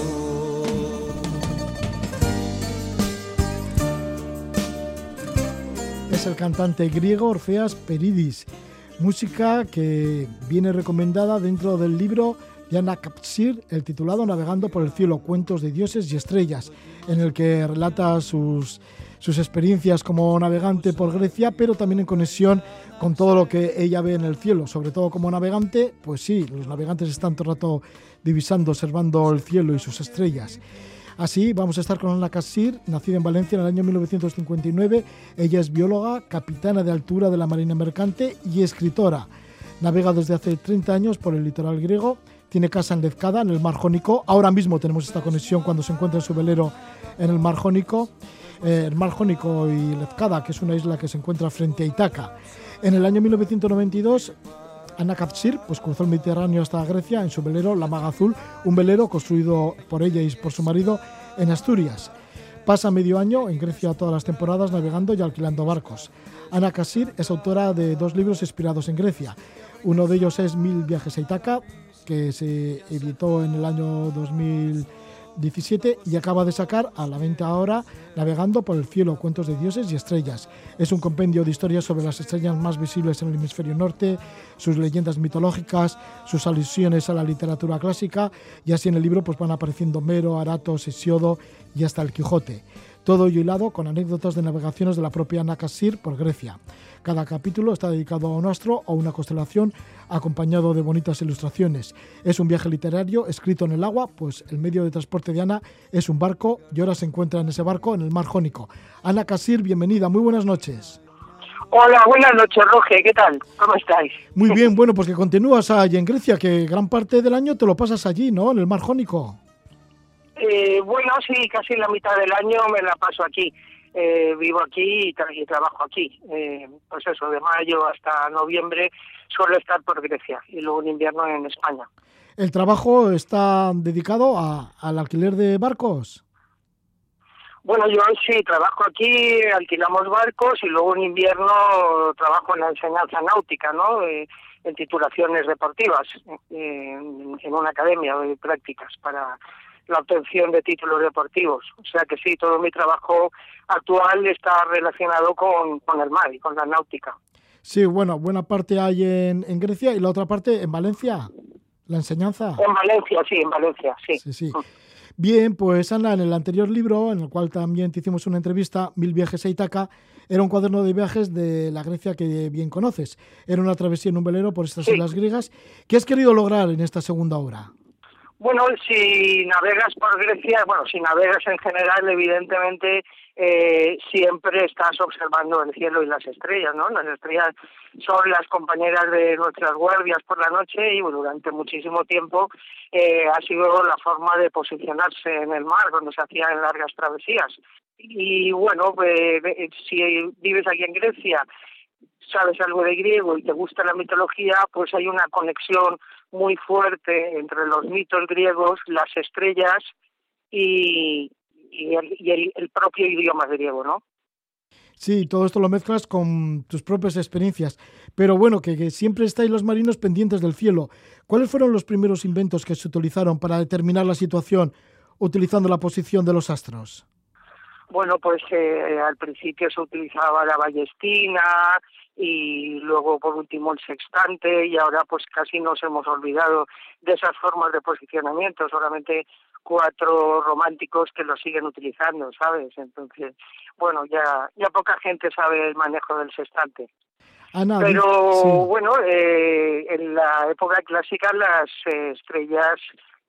Es el cantante griego Orfeas Peridis, música que viene recomendada dentro del libro Yana Kapsir, el titulado Navegando por el cielo, cuentos de dioses y estrellas, en el que relata sus, sus experiencias como navegante por Grecia, pero también en conexión con todo lo que ella ve en el cielo, sobre todo como navegante, pues sí, los navegantes están todo el rato divisando, observando el cielo y sus estrellas. Así vamos a estar con Ana Kassir, nacida en Valencia en el año 1959. Ella es bióloga, capitana de altura de la Marina Mercante y escritora. Navega desde hace 30 años por el litoral griego tiene casa en Lezcada, en el Mar Jónico. Ahora mismo tenemos esta conexión cuando se encuentra en su velero en el Mar Jónico. Eh, el Mar Jónico y Lezcada, que es una isla que se encuentra frente a Itaca. En el año 1992, Ana Kapsir pues, cruzó el Mediterráneo hasta Grecia en su velero La Maga Azul, un velero construido por ella y por su marido en Asturias. Pasa medio año en Grecia todas las temporadas navegando y alquilando barcos. Ana Kasir es autora de dos libros inspirados en Grecia. Uno de ellos es Mil viajes a Itaca, que se editó en el año 2017 y acaba de sacar a la venta ahora Navegando por el cielo, cuentos de dioses y estrellas. Es un compendio de historias sobre las estrellas más visibles en el hemisferio norte, sus leyendas mitológicas, sus alusiones a la literatura clásica y así en el libro pues van apareciendo Homero, Aratos, Hesiodo y hasta el Quijote. Todo ello hilado con anécdotas de navegaciones de la propia Nakasir por Grecia. Cada capítulo está dedicado a un astro o una constelación acompañado de bonitas ilustraciones. Es un viaje literario escrito en el agua, pues el medio de transporte de Ana es un barco y ahora se encuentra en ese barco en el mar Jónico. Ana Casir, bienvenida, muy buenas noches. Hola, buenas noches, Roge, ¿qué tal? ¿Cómo estáis? Muy bien, bueno, pues que continúas allí en Grecia, que gran parte del año te lo pasas allí, ¿no? En el mar Jónico. Eh, bueno, sí, casi la mitad del año me la paso aquí. Eh, vivo aquí y, trabajo aquí. Eh, pues eso, de mayo hasta noviembre suelo estar por Grecia y luego en invierno en España. ¿El trabajo está dedicado al alquiler de barcos? Bueno, yo sí trabajo aquí, alquilamos barcos y luego en invierno trabajo en la enseñanza náutica, ¿no? Eh, en titulaciones deportivas, en una academia de prácticas para la obtención de títulos deportivos. O sea que sí, todo mi trabajo actual está relacionado con, con el mar y con la náutica. Sí, bueno, buena parte hay en, en Grecia y la otra parte en Valencia, la enseñanza. En Valencia, sí, en Valencia, sí. Sí, sí. Bien, pues Ana, en el anterior libro, en el cual también te hicimos una entrevista, Mil viajes a Itaca, era un cuaderno de viajes de la Grecia que bien conoces. Era una travesía en un velero por estas islas griegas. ¿Qué has querido lograr en esta segunda obra? Bueno, si navegas por Grecia, bueno, si navegas en general, evidentemente eh, siempre estás observando el cielo y las estrellas, ¿no? Las estrellas son las compañeras de nuestras guardias por la noche y durante muchísimo tiempo eh, ha sido la forma de posicionarse en el mar cuando se hacían largas travesías. Y bueno, pues, si vives aquí en Grecia sabes algo de griego y te gusta la mitología, pues hay una conexión muy fuerte entre los mitos griegos, las estrellas y, el, propio idioma griego, ¿no? Sí, todo esto lo mezclas con tus propias experiencias. Pero bueno, que, que, siempre estáis los marinos pendientes del cielo. ¿Cuáles fueron los primeros inventos que se utilizaron para determinar la situación utilizando la posición de los astros? Bueno, pues eh, al principio se utilizaba la ballestina y luego por último el sextante y ahora pues casi nos hemos olvidado de esas formas de posicionamiento, solamente cuatro románticos que lo siguen utilizando, ¿sabes? Entonces, bueno, ya ya poca gente sabe el manejo del sextante. Pero bueno, eh, en la época clásica las estrellas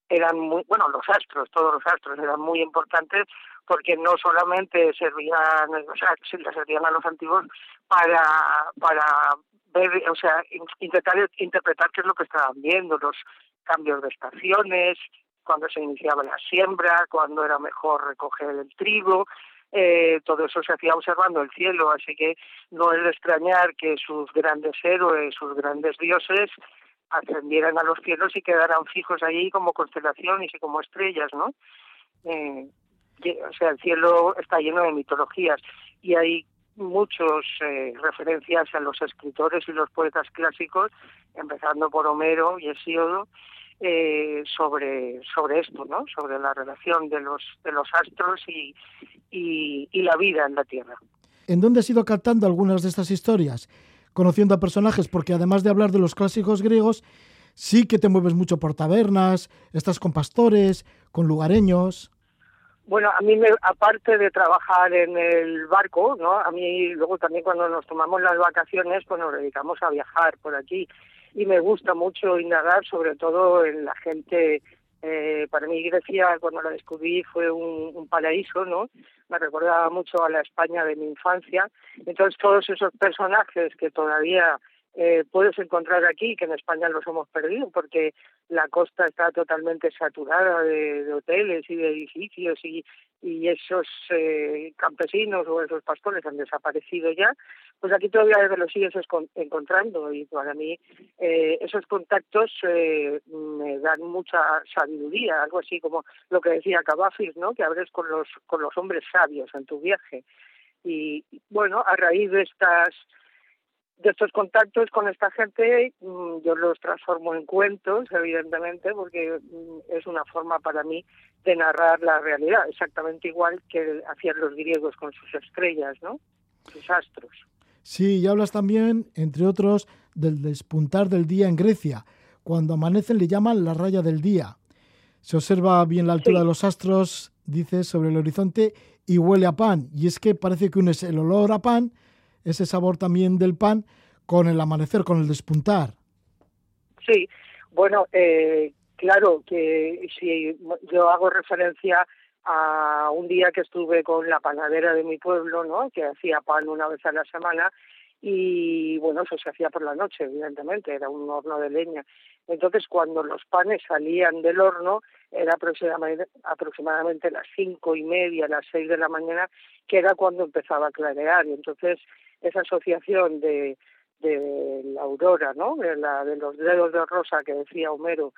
eran muy, bueno, los astros, todos los astros eran muy importantes porque no solamente servían, o sea, servían a los antiguos para, para ver, o sea, intentar interpretar qué es lo que estaban viendo, los cambios de estaciones, cuando se iniciaba la siembra, cuando era mejor recoger el trigo, eh, todo eso se hacía observando el cielo, así que no es de extrañar que sus grandes héroes, sus grandes dioses, ascendieran a los cielos y quedaran fijos allí como constelaciones y como estrellas, ¿no? Eh, o sea, el cielo está lleno de mitologías y hay muchas eh, referencias a los escritores y los poetas clásicos, empezando por Homero y Hesíodo, eh, sobre sobre esto, ¿no? Sobre la relación de los de los astros y, y, la vida en la Tierra. ¿En dónde has ido captando algunas de estas historias? Conociendo a personajes, porque además de hablar de los clásicos griegos, sí que te mueves mucho por tabernas, estás con pastores, con lugareños. Bueno, a mí, me, aparte de trabajar en el barco, ¿no? A mí luego también cuando nos tomamos las vacaciones, pues nos dedicamos a viajar por aquí. Y me gusta mucho indagar, sobre todo en la gente. Eh, para mí Grecia, cuando la descubrí, fue un, un paraíso, ¿no? Me recordaba mucho a la España de mi infancia. Entonces todos esos personajes que todavía eh, puedes encontrar aquí, que en España los hemos perdido, porque la costa está totalmente saturada de, hoteles y de edificios y, y esos eh, campesinos o esos pastores han desaparecido ya, pues aquí todavía los sigues encontrando y para mí eh, esos contactos me dan mucha sabiduría, algo así como lo que decía Cavafis, ¿no? que hables con los, con los hombres sabios en tu viaje. Y bueno, a raíz de estas de estos contactos con esta gente mm, yo los transformo en cuentos, evidentemente, porque mm, es una forma para mí de narrar la realidad, exactamente igual que hacían los griegos con sus estrellas, ¿no? Sus astros. Sí, y hablas también, entre otros, del despuntar del día en Grecia. Cuando amanecen le llaman la raya del día. Se observa bien la altura de los astros, dice, sobre el horizonte y huele a pan. Y es que parece que unes el olor a pan ese sabor también del pan con el amanecer, con el despuntar. Sí, bueno, eh, claro que si yo hago referencia a un día que estuve con la panadera de mi pueblo, ¿no? Que hacía pan una vez a la semana y bueno, eso se hacía por la noche, evidentemente, era un horno de leña. Entonces, cuando los panes salían del horno, era aproximadamente, aproximadamente las cinco y media, las seis de la mañana, que era cuando empezaba a clarear. Y entonces, esa asociación de, de la aurora, ¿no? De, los dedos de rosa que decía Homero,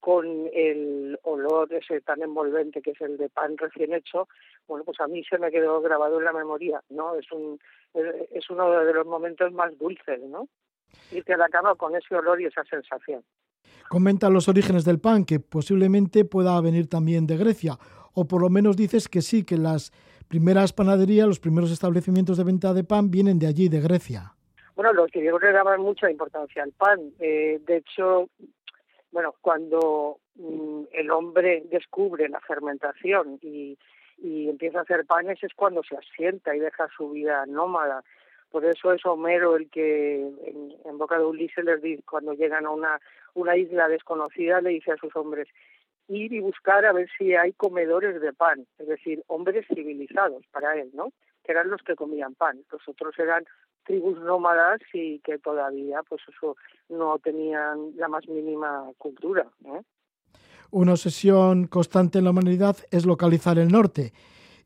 con el olor ese tan envolvente que es el de pan recién hecho, bueno, pues a mí se me quedó grabado en la memoria, ¿no? Es un es uno de los momentos más dulces, ¿no? Y te la con ese olor y esa sensación. Comenta los orígenes del pan, que posiblemente pueda venir también de Grecia, o por lo menos dices que sí, que las primeras panaderías, los primeros establecimientos de venta de pan vienen de allí, de Grecia. Bueno, los griegos le daban mucha importancia al pan. Eh, de hecho, bueno, cuando mm, el hombre descubre la fermentación y, y empieza a hacer panes es cuando se asienta y deja su vida nómada. Por eso es Homero el que en, boca de Ulises les dice, cuando llegan a una, una isla desconocida le dice a sus hombres, ir y buscar a ver si hay comedores de pan, es decir, hombres civilizados para él, ¿no? Que eran los que comían pan. Los otros eran tribus nómadas y que todavía, pues eso, no tenían la más mínima cultura. Una obsesión constante en la humanidad es localizar el norte.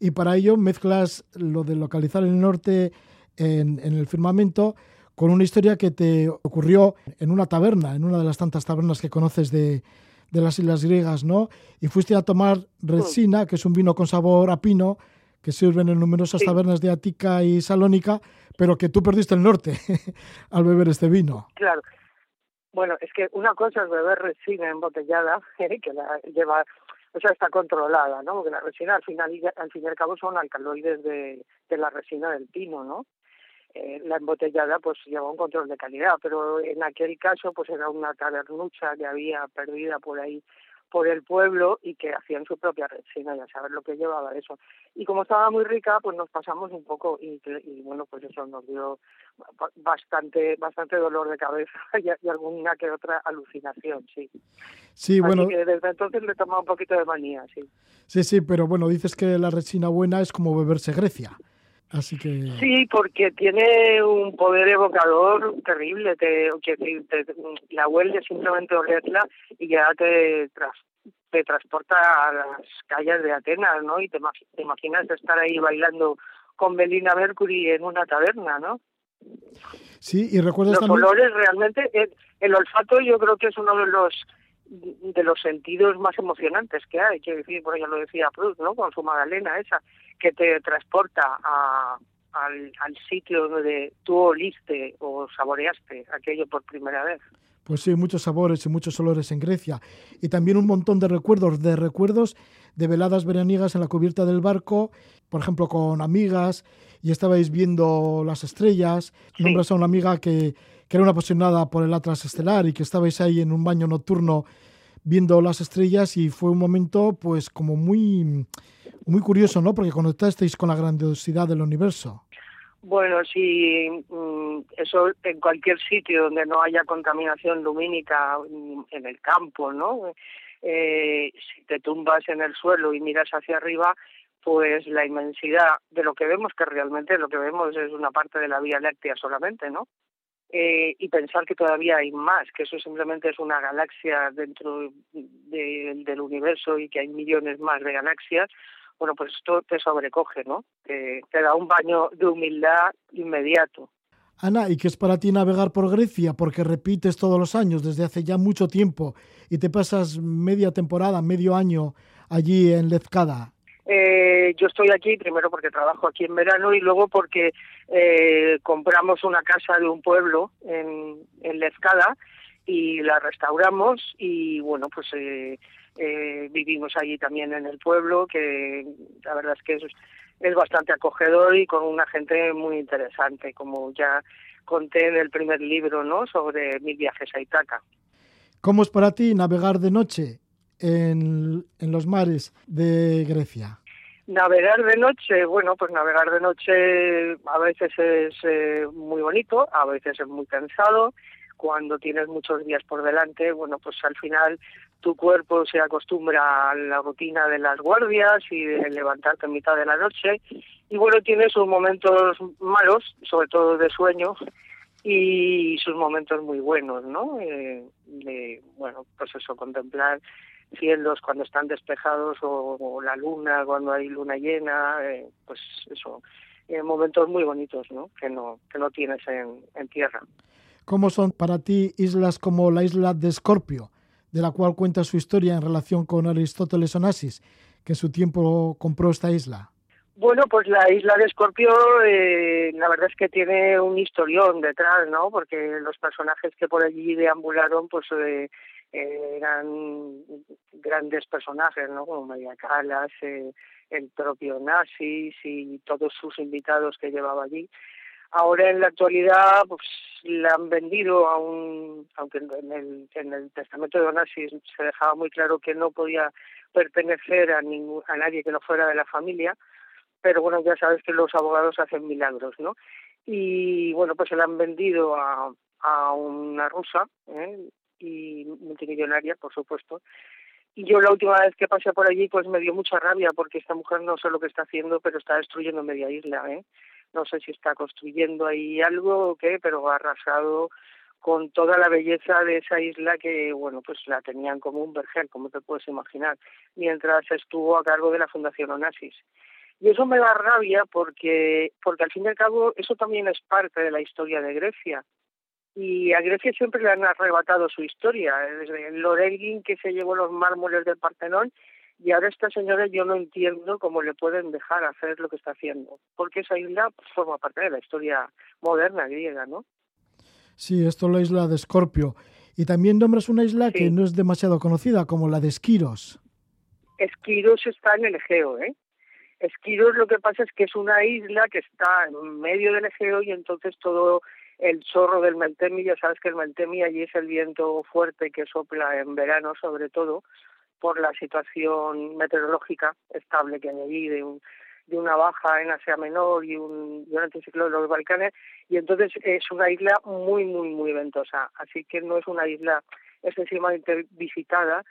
Y para ello mezclas lo de localizar el norte en, en el firmamento con una historia que te ocurrió en una taberna, en una de las tantas tabernas que conoces de, de las islas griegas, ¿no? Y fuiste a tomar resina, que es un vino con sabor a pino, que sirven en numerosas tabernas de Ática y Salónica, pero que tú perdiste el norte al beber este vino. Claro. Bueno, es que una cosa es beber resina embotellada, que la lleva, o sea, está controlada, ¿no? Porque la resina al final, al fin y al cabo son alcaloides de, de la resina del pino, ¿no? Eh, la embotellada pues lleva un control de calidad, pero en aquel caso pues era una tabernucha que había perdida por ahí por el pueblo y que hacían su propia resina, ya sabes lo que llevaba eso. Y como estaba muy rica, pues nos pasamos un poco y, y bueno, pues eso nos dio bastante bastante dolor de cabeza y, alguna que otra alucinación, sí. Sí, bueno. que desde entonces le tomado un poquito de manía, sí. Sí, sí, pero bueno, dices que la resina buena es como beberse Grecia. Así que... Sí, porque tiene un poder evocador terrible, te, que te, la huele simplemente olerla y ya te, te transporta a las calles de Atenas, ¿no? Y te, te imaginas estar ahí bailando con Belina Mercury en una taberna, ¿no? Sí, y recuerdas los también... olores realmente, el, el, olfato yo creo que es uno de los de los sentidos más emocionantes que hay, que decir, por ejemplo, lo decía Proust, ¿no? Con su Magdalena esa, que te transporta a, al, al sitio donde tú oliste o saboreaste aquello por primera vez. Pues sí, muchos sabores y muchos olores en Grecia. Y también un montón de recuerdos, de recuerdos de veladas veraniegas en la cubierta del barco, por ejemplo, con amigas, y estabais viendo las estrellas. Nombras a una amiga que, que era una apasionada por el Atlas Estelar y que estabais ahí en un baño nocturno viendo las estrellas y fue un momento pues como muy, muy curioso, ¿no? Porque conectasteis con la grandiosidad del universo. Bueno, sí, mm, eso en cualquier sitio donde no haya contaminación lumínica mm, en el campo, ¿no? Eh, si te tumbas en el suelo y miras hacia arriba, pues la inmensidad de lo que vemos, que realmente lo que vemos es una parte de la Vía Láctea solamente, ¿no? eh, y pensar que todavía hay más, que eso simplemente es una galaxia dentro del universo y que hay millones más de galaxias, bueno, pues esto te sobrecoge, ¿no? te da un baño de humildad inmediato. Ana, ¿y qué es para ti navegar por Grecia? Porque repites todos los años, desde hace ya mucho tiempo, y te pasas media temporada, medio año allí en Lezcada. Eh, yo estoy aquí primero porque trabajo aquí en verano y luego porque eh, compramos una casa de un pueblo en, en Lezcada y la restauramos y bueno, pues eh, eh, vivimos allí también en el pueblo, que la verdad es que es es bastante acogedor y con una gente muy interesante, como ya conté en el primer libro, ¿no? Sobre mis viajes a Itaca. ¿Cómo es para ti navegar de noche en, en los mares de Grecia? Navegar de noche, bueno, pues navegar de noche a veces es eh, muy bonito, a veces es muy cansado. Cuando tienes muchos días por delante, bueno, pues al final tu cuerpo se acostumbra a la rutina de las guardias y de levantarte en mitad de la noche. Y bueno, tiene sus momentos malos, sobre todo de sueño, y sus momentos muy buenos, ¿no? Eh, de, bueno, pues eso, contemplar cielos cuando están despejados o, la luna cuando hay luna llena, eh, pues eso, eh, momentos muy bonitos, ¿no? Que no, que no tienes en, en tierra. ¿Cómo son para ti islas como la isla de Escorpio? De la cual cuenta su historia en relación con Aristóteles Onassis, que en su tiempo compró esta isla. Bueno, pues la isla de Escorpio, eh, la verdad es que tiene un historión detrás, ¿no? Porque los personajes que por allí deambularon, pues eh, eh, eran grandes personajes, ¿no? Como María Calas, el propio Onassis y todos sus invitados que llevaba allí. Ahora en la actualidad pues la han vendido a un, aunque en el, en el testamento de Onassis se dejaba muy claro que no podía pertenecer a ningún, a nadie que no fuera de la familia, pero bueno, ya sabes que los abogados hacen milagros, ¿no? Y bueno, pues se la han vendido a, a una rusa, ¿eh? y multimillonaria, por supuesto. Y yo la última vez que pasé por allí, pues me dio mucha rabia porque esta mujer no sé lo que está haciendo, pero está destruyendo media isla, ¿eh? No sé si está construyendo ahí algo o qué, pero ha arrasado con toda la belleza de esa isla que, bueno, pues la tenían como un vergel, como te puedes imaginar, mientras estuvo a cargo de la Fundación Onassis. Y eso me da rabia porque, porque al fin y al cabo eso también es parte de la historia de Grecia. Y a Grecia siempre le han arrebatado su historia, desde Lorelgin que se llevó los mármoles del Partenón y ahora esta señora yo no entiendo cómo le pueden dejar hacer lo que está haciendo, porque esa isla pues, forma parte de la historia moderna griega, ¿no? Sí, esto es la isla de Escorpio. Y también nombras una isla que no es demasiado conocida, como la de Esquiros. Esquiros está en el Egeo, ¿eh? Esquiros lo que pasa es que es una isla que está en medio del Egeo y entonces todo el chorro del Meltemi, ya sabes que el Meltemi allí es el viento fuerte que sopla en verano sobre todo, por la situación meteorológica estable que hay allí de, un, de una baja en Asia Menor y un, y un anticiclón de los Balcanes. Y entonces es una isla muy muy muy ventosa. Así que no es una isla excesivamente visitada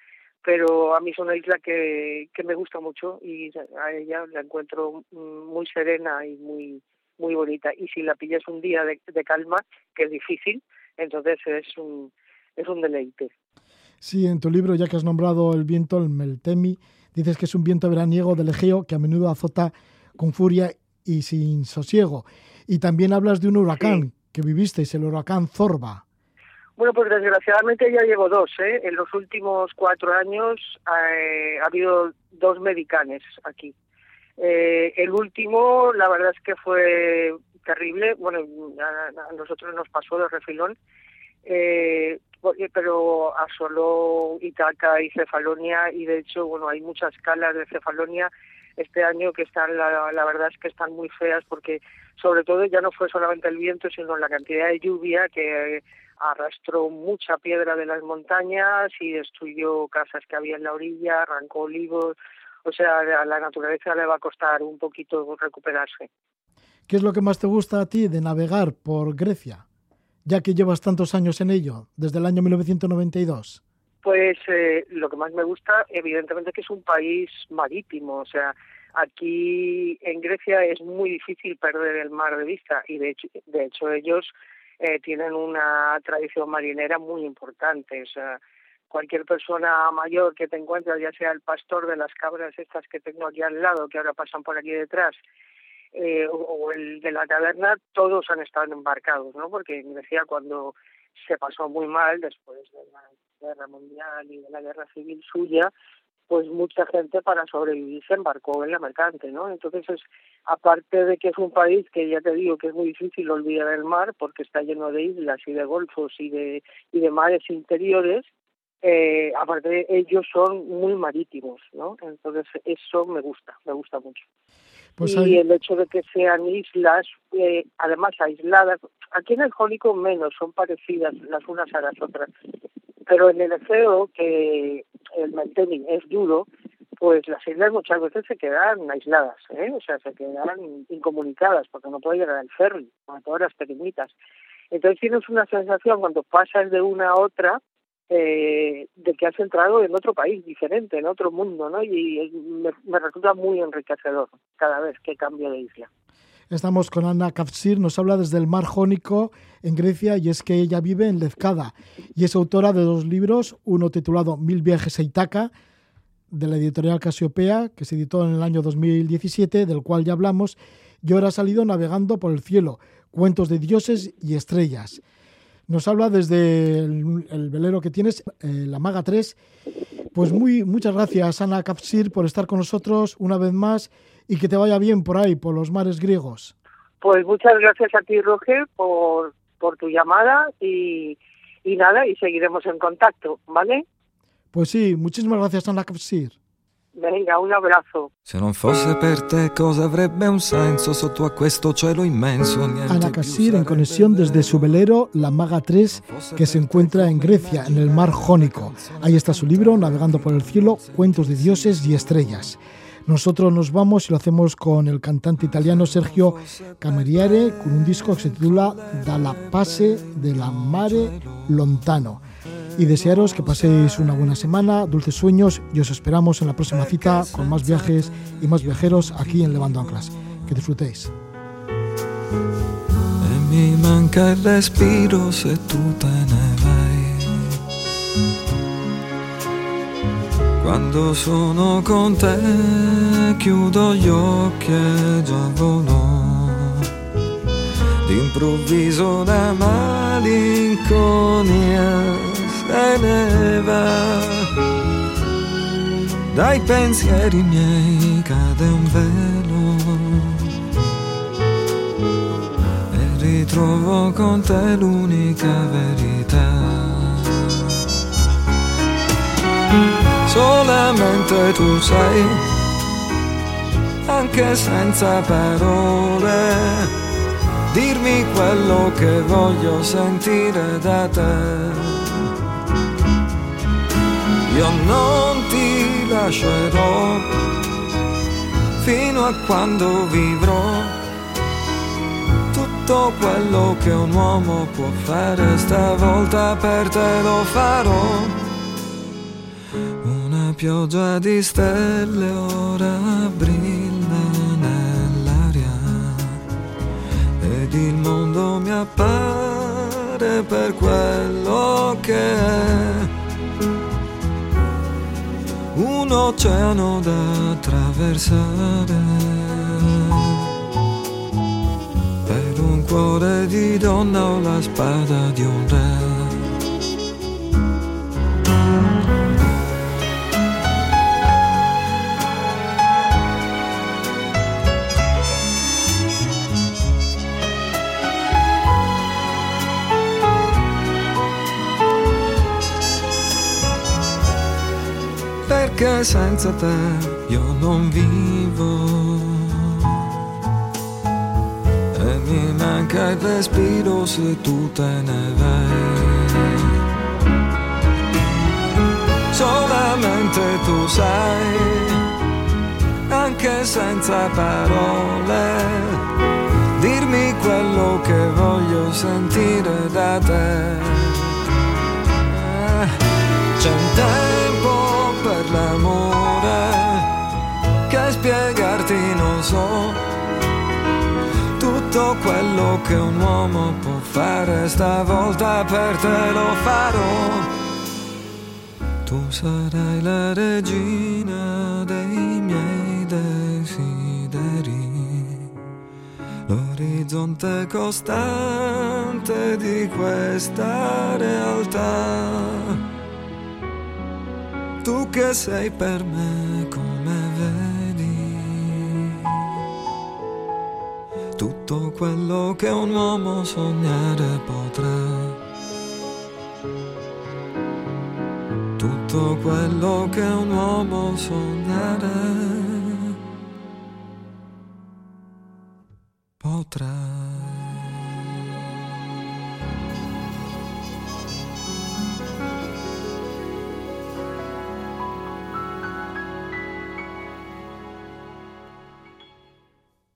pero a mí es una isla que, que me gusta mucho y a ella la encuentro muy serena y muy muy bonita. Y si la pillas un día de, de calma que es difícil entonces es un es un deleite Sí, en tu libro, ya que has nombrado el viento, el Meltemi, dices que es un viento veraniego del Egeo que a menudo azota con furia y sin sosiego. Y también hablas de un huracán que vivisteis, el huracán Zorba. Bueno, pues desgraciadamente ya llevo dos. ¿eh? En los últimos cuatro años eh, ha habido dos medicanes aquí. Eh, el último, la verdad es que fue terrible. Bueno, a, a nosotros nos pasó de refilón. Eh, pero asoló Itaca y Cefalonia y de hecho bueno hay muchas calas de Cefalonia este año que están la, la verdad es que están muy feas porque sobre todo ya no fue solamente el viento sino la cantidad de lluvia que arrastró mucha piedra de las montañas y destruyó casas que había en la orilla arrancó olivos o sea a la naturaleza le va a costar un poquito recuperarse ¿Qué es lo que más te gusta a ti de navegar por Grecia? Ya que llevas tantos años en ello, desde el año 1992? Pues eh, lo que más me gusta, evidentemente, que es un país marítimo, o sea, aquí en Grecia es muy difícil perder el mar de vista y de hecho, de hecho ellos eh, tienen una tradición marinera muy importante. O sea, cualquier persona mayor que te encuentres, ya sea el pastor de las cabras estas que tengo aquí al lado, que ahora pasan por aquí detrás, eh, o, el de la taberna, todos han estado embarcados, ¿no? Porque me decía cuando se pasó muy mal después de la guerra mundial y de la guerra civil suya, pues mucha gente para sobrevivir se embarcó en la mercante, ¿no? Entonces, es, aparte de que es un país que ya te digo que es muy difícil olvidar el mar porque está lleno de islas y de golfos y de, y de mares interiores, eh, aparte ellos son muy marítimos, ¿no? Entonces, eso me gusta, me gusta mucho. Pues y el hecho de que sean islas, eh, además aisladas, aquí en el Jónico menos, son parecidas las unas a las otras, pero en el Egeo, que el maintaining es duro, pues las islas muchas veces se quedan aisladas, ¿eh? o sea, se quedan incomunicadas porque no puede llegar al ferry, como todas las pequeñitas. Entonces tienes una sensación cuando pasas de una a otra eh, de que has entrado en otro país diferente, en otro mundo, ¿no? Y me, resulta muy enriquecedor cada vez que cambio de isla. Estamos con Ana Kafsir, nos habla desde el Mar Jónico en Grecia y es que ella vive en Lefkada y es autora de dos libros, uno titulado Mil viajes a Itaca, de la editorial Casiopea, que se editó en el año 2017, del cual ya hablamos, y ahora ha salido Navegando por el cielo, cuentos de dioses y estrellas. Nos habla desde el, velero que tienes, eh, la Maga 3. Pues muy, muchas gracias, Ana Kapsir, por estar con nosotros una vez más y que te vaya bien por ahí, por los mares griegos. Pues muchas gracias a ti, Roger, por, por tu llamada y, y nada, y seguiremos en contacto, ¿vale? Pues sí, muchísimas gracias, Ana Kapsir. Venga, un abrazo. Se non fosse per te, cosa avrebbe un senso sotto a questo cielo inmenso? Ana Cassir en conexión desde su velero, la Maga 3, que se encuentra en Grecia, en el mar Jónico. Ahí está su libro, Navegando por el cielo, cuentos de dioses y estrellas. Nosotros nos vamos y lo hacemos con el cantante italiano Sergio Cameriere, con un disco que se titula Dalla Pace de la Mare Lontano y desearos que paséis una buena semana, dulces sueños y os esperamos en la próxima cita con más viajes y más viajeros aquí en Levando Anclas. Que disfrutéis. E. Quando sono con chiudo gli occhi e già se ne va. Dai pensieri miei cade un velo e ritrovo con te l'unica verità. Solamente tu sai, anche senza parole, dirmi quello che voglio sentire da te io non ti lascerò fino a quando vivrò. Tutto quello che un uomo può fare stavolta per te lo farò. Una pioggia di stelle ora brilla nell'aria ed il mondo mi appare per quello che è un oceano da attraversare per un cuore di donna o la spada di un re. Perché senza te io non vivo. E mi manca il respiro se tu te ne vai. Solamente tu sai, anche senza parole, dirmi quello che voglio sentire da te. Eh, c'è un tempo per l'amore che spiegarti non so. Tutto quello che un uomo può fare stavolta per te lo farò. Tu sarai la regina dei miei desideri, l'orizzonte costante di questa realtà. Tu che sei per me come tutto quello che un uomo sognare potrà. Tutto quello che un uomo sognare potrà.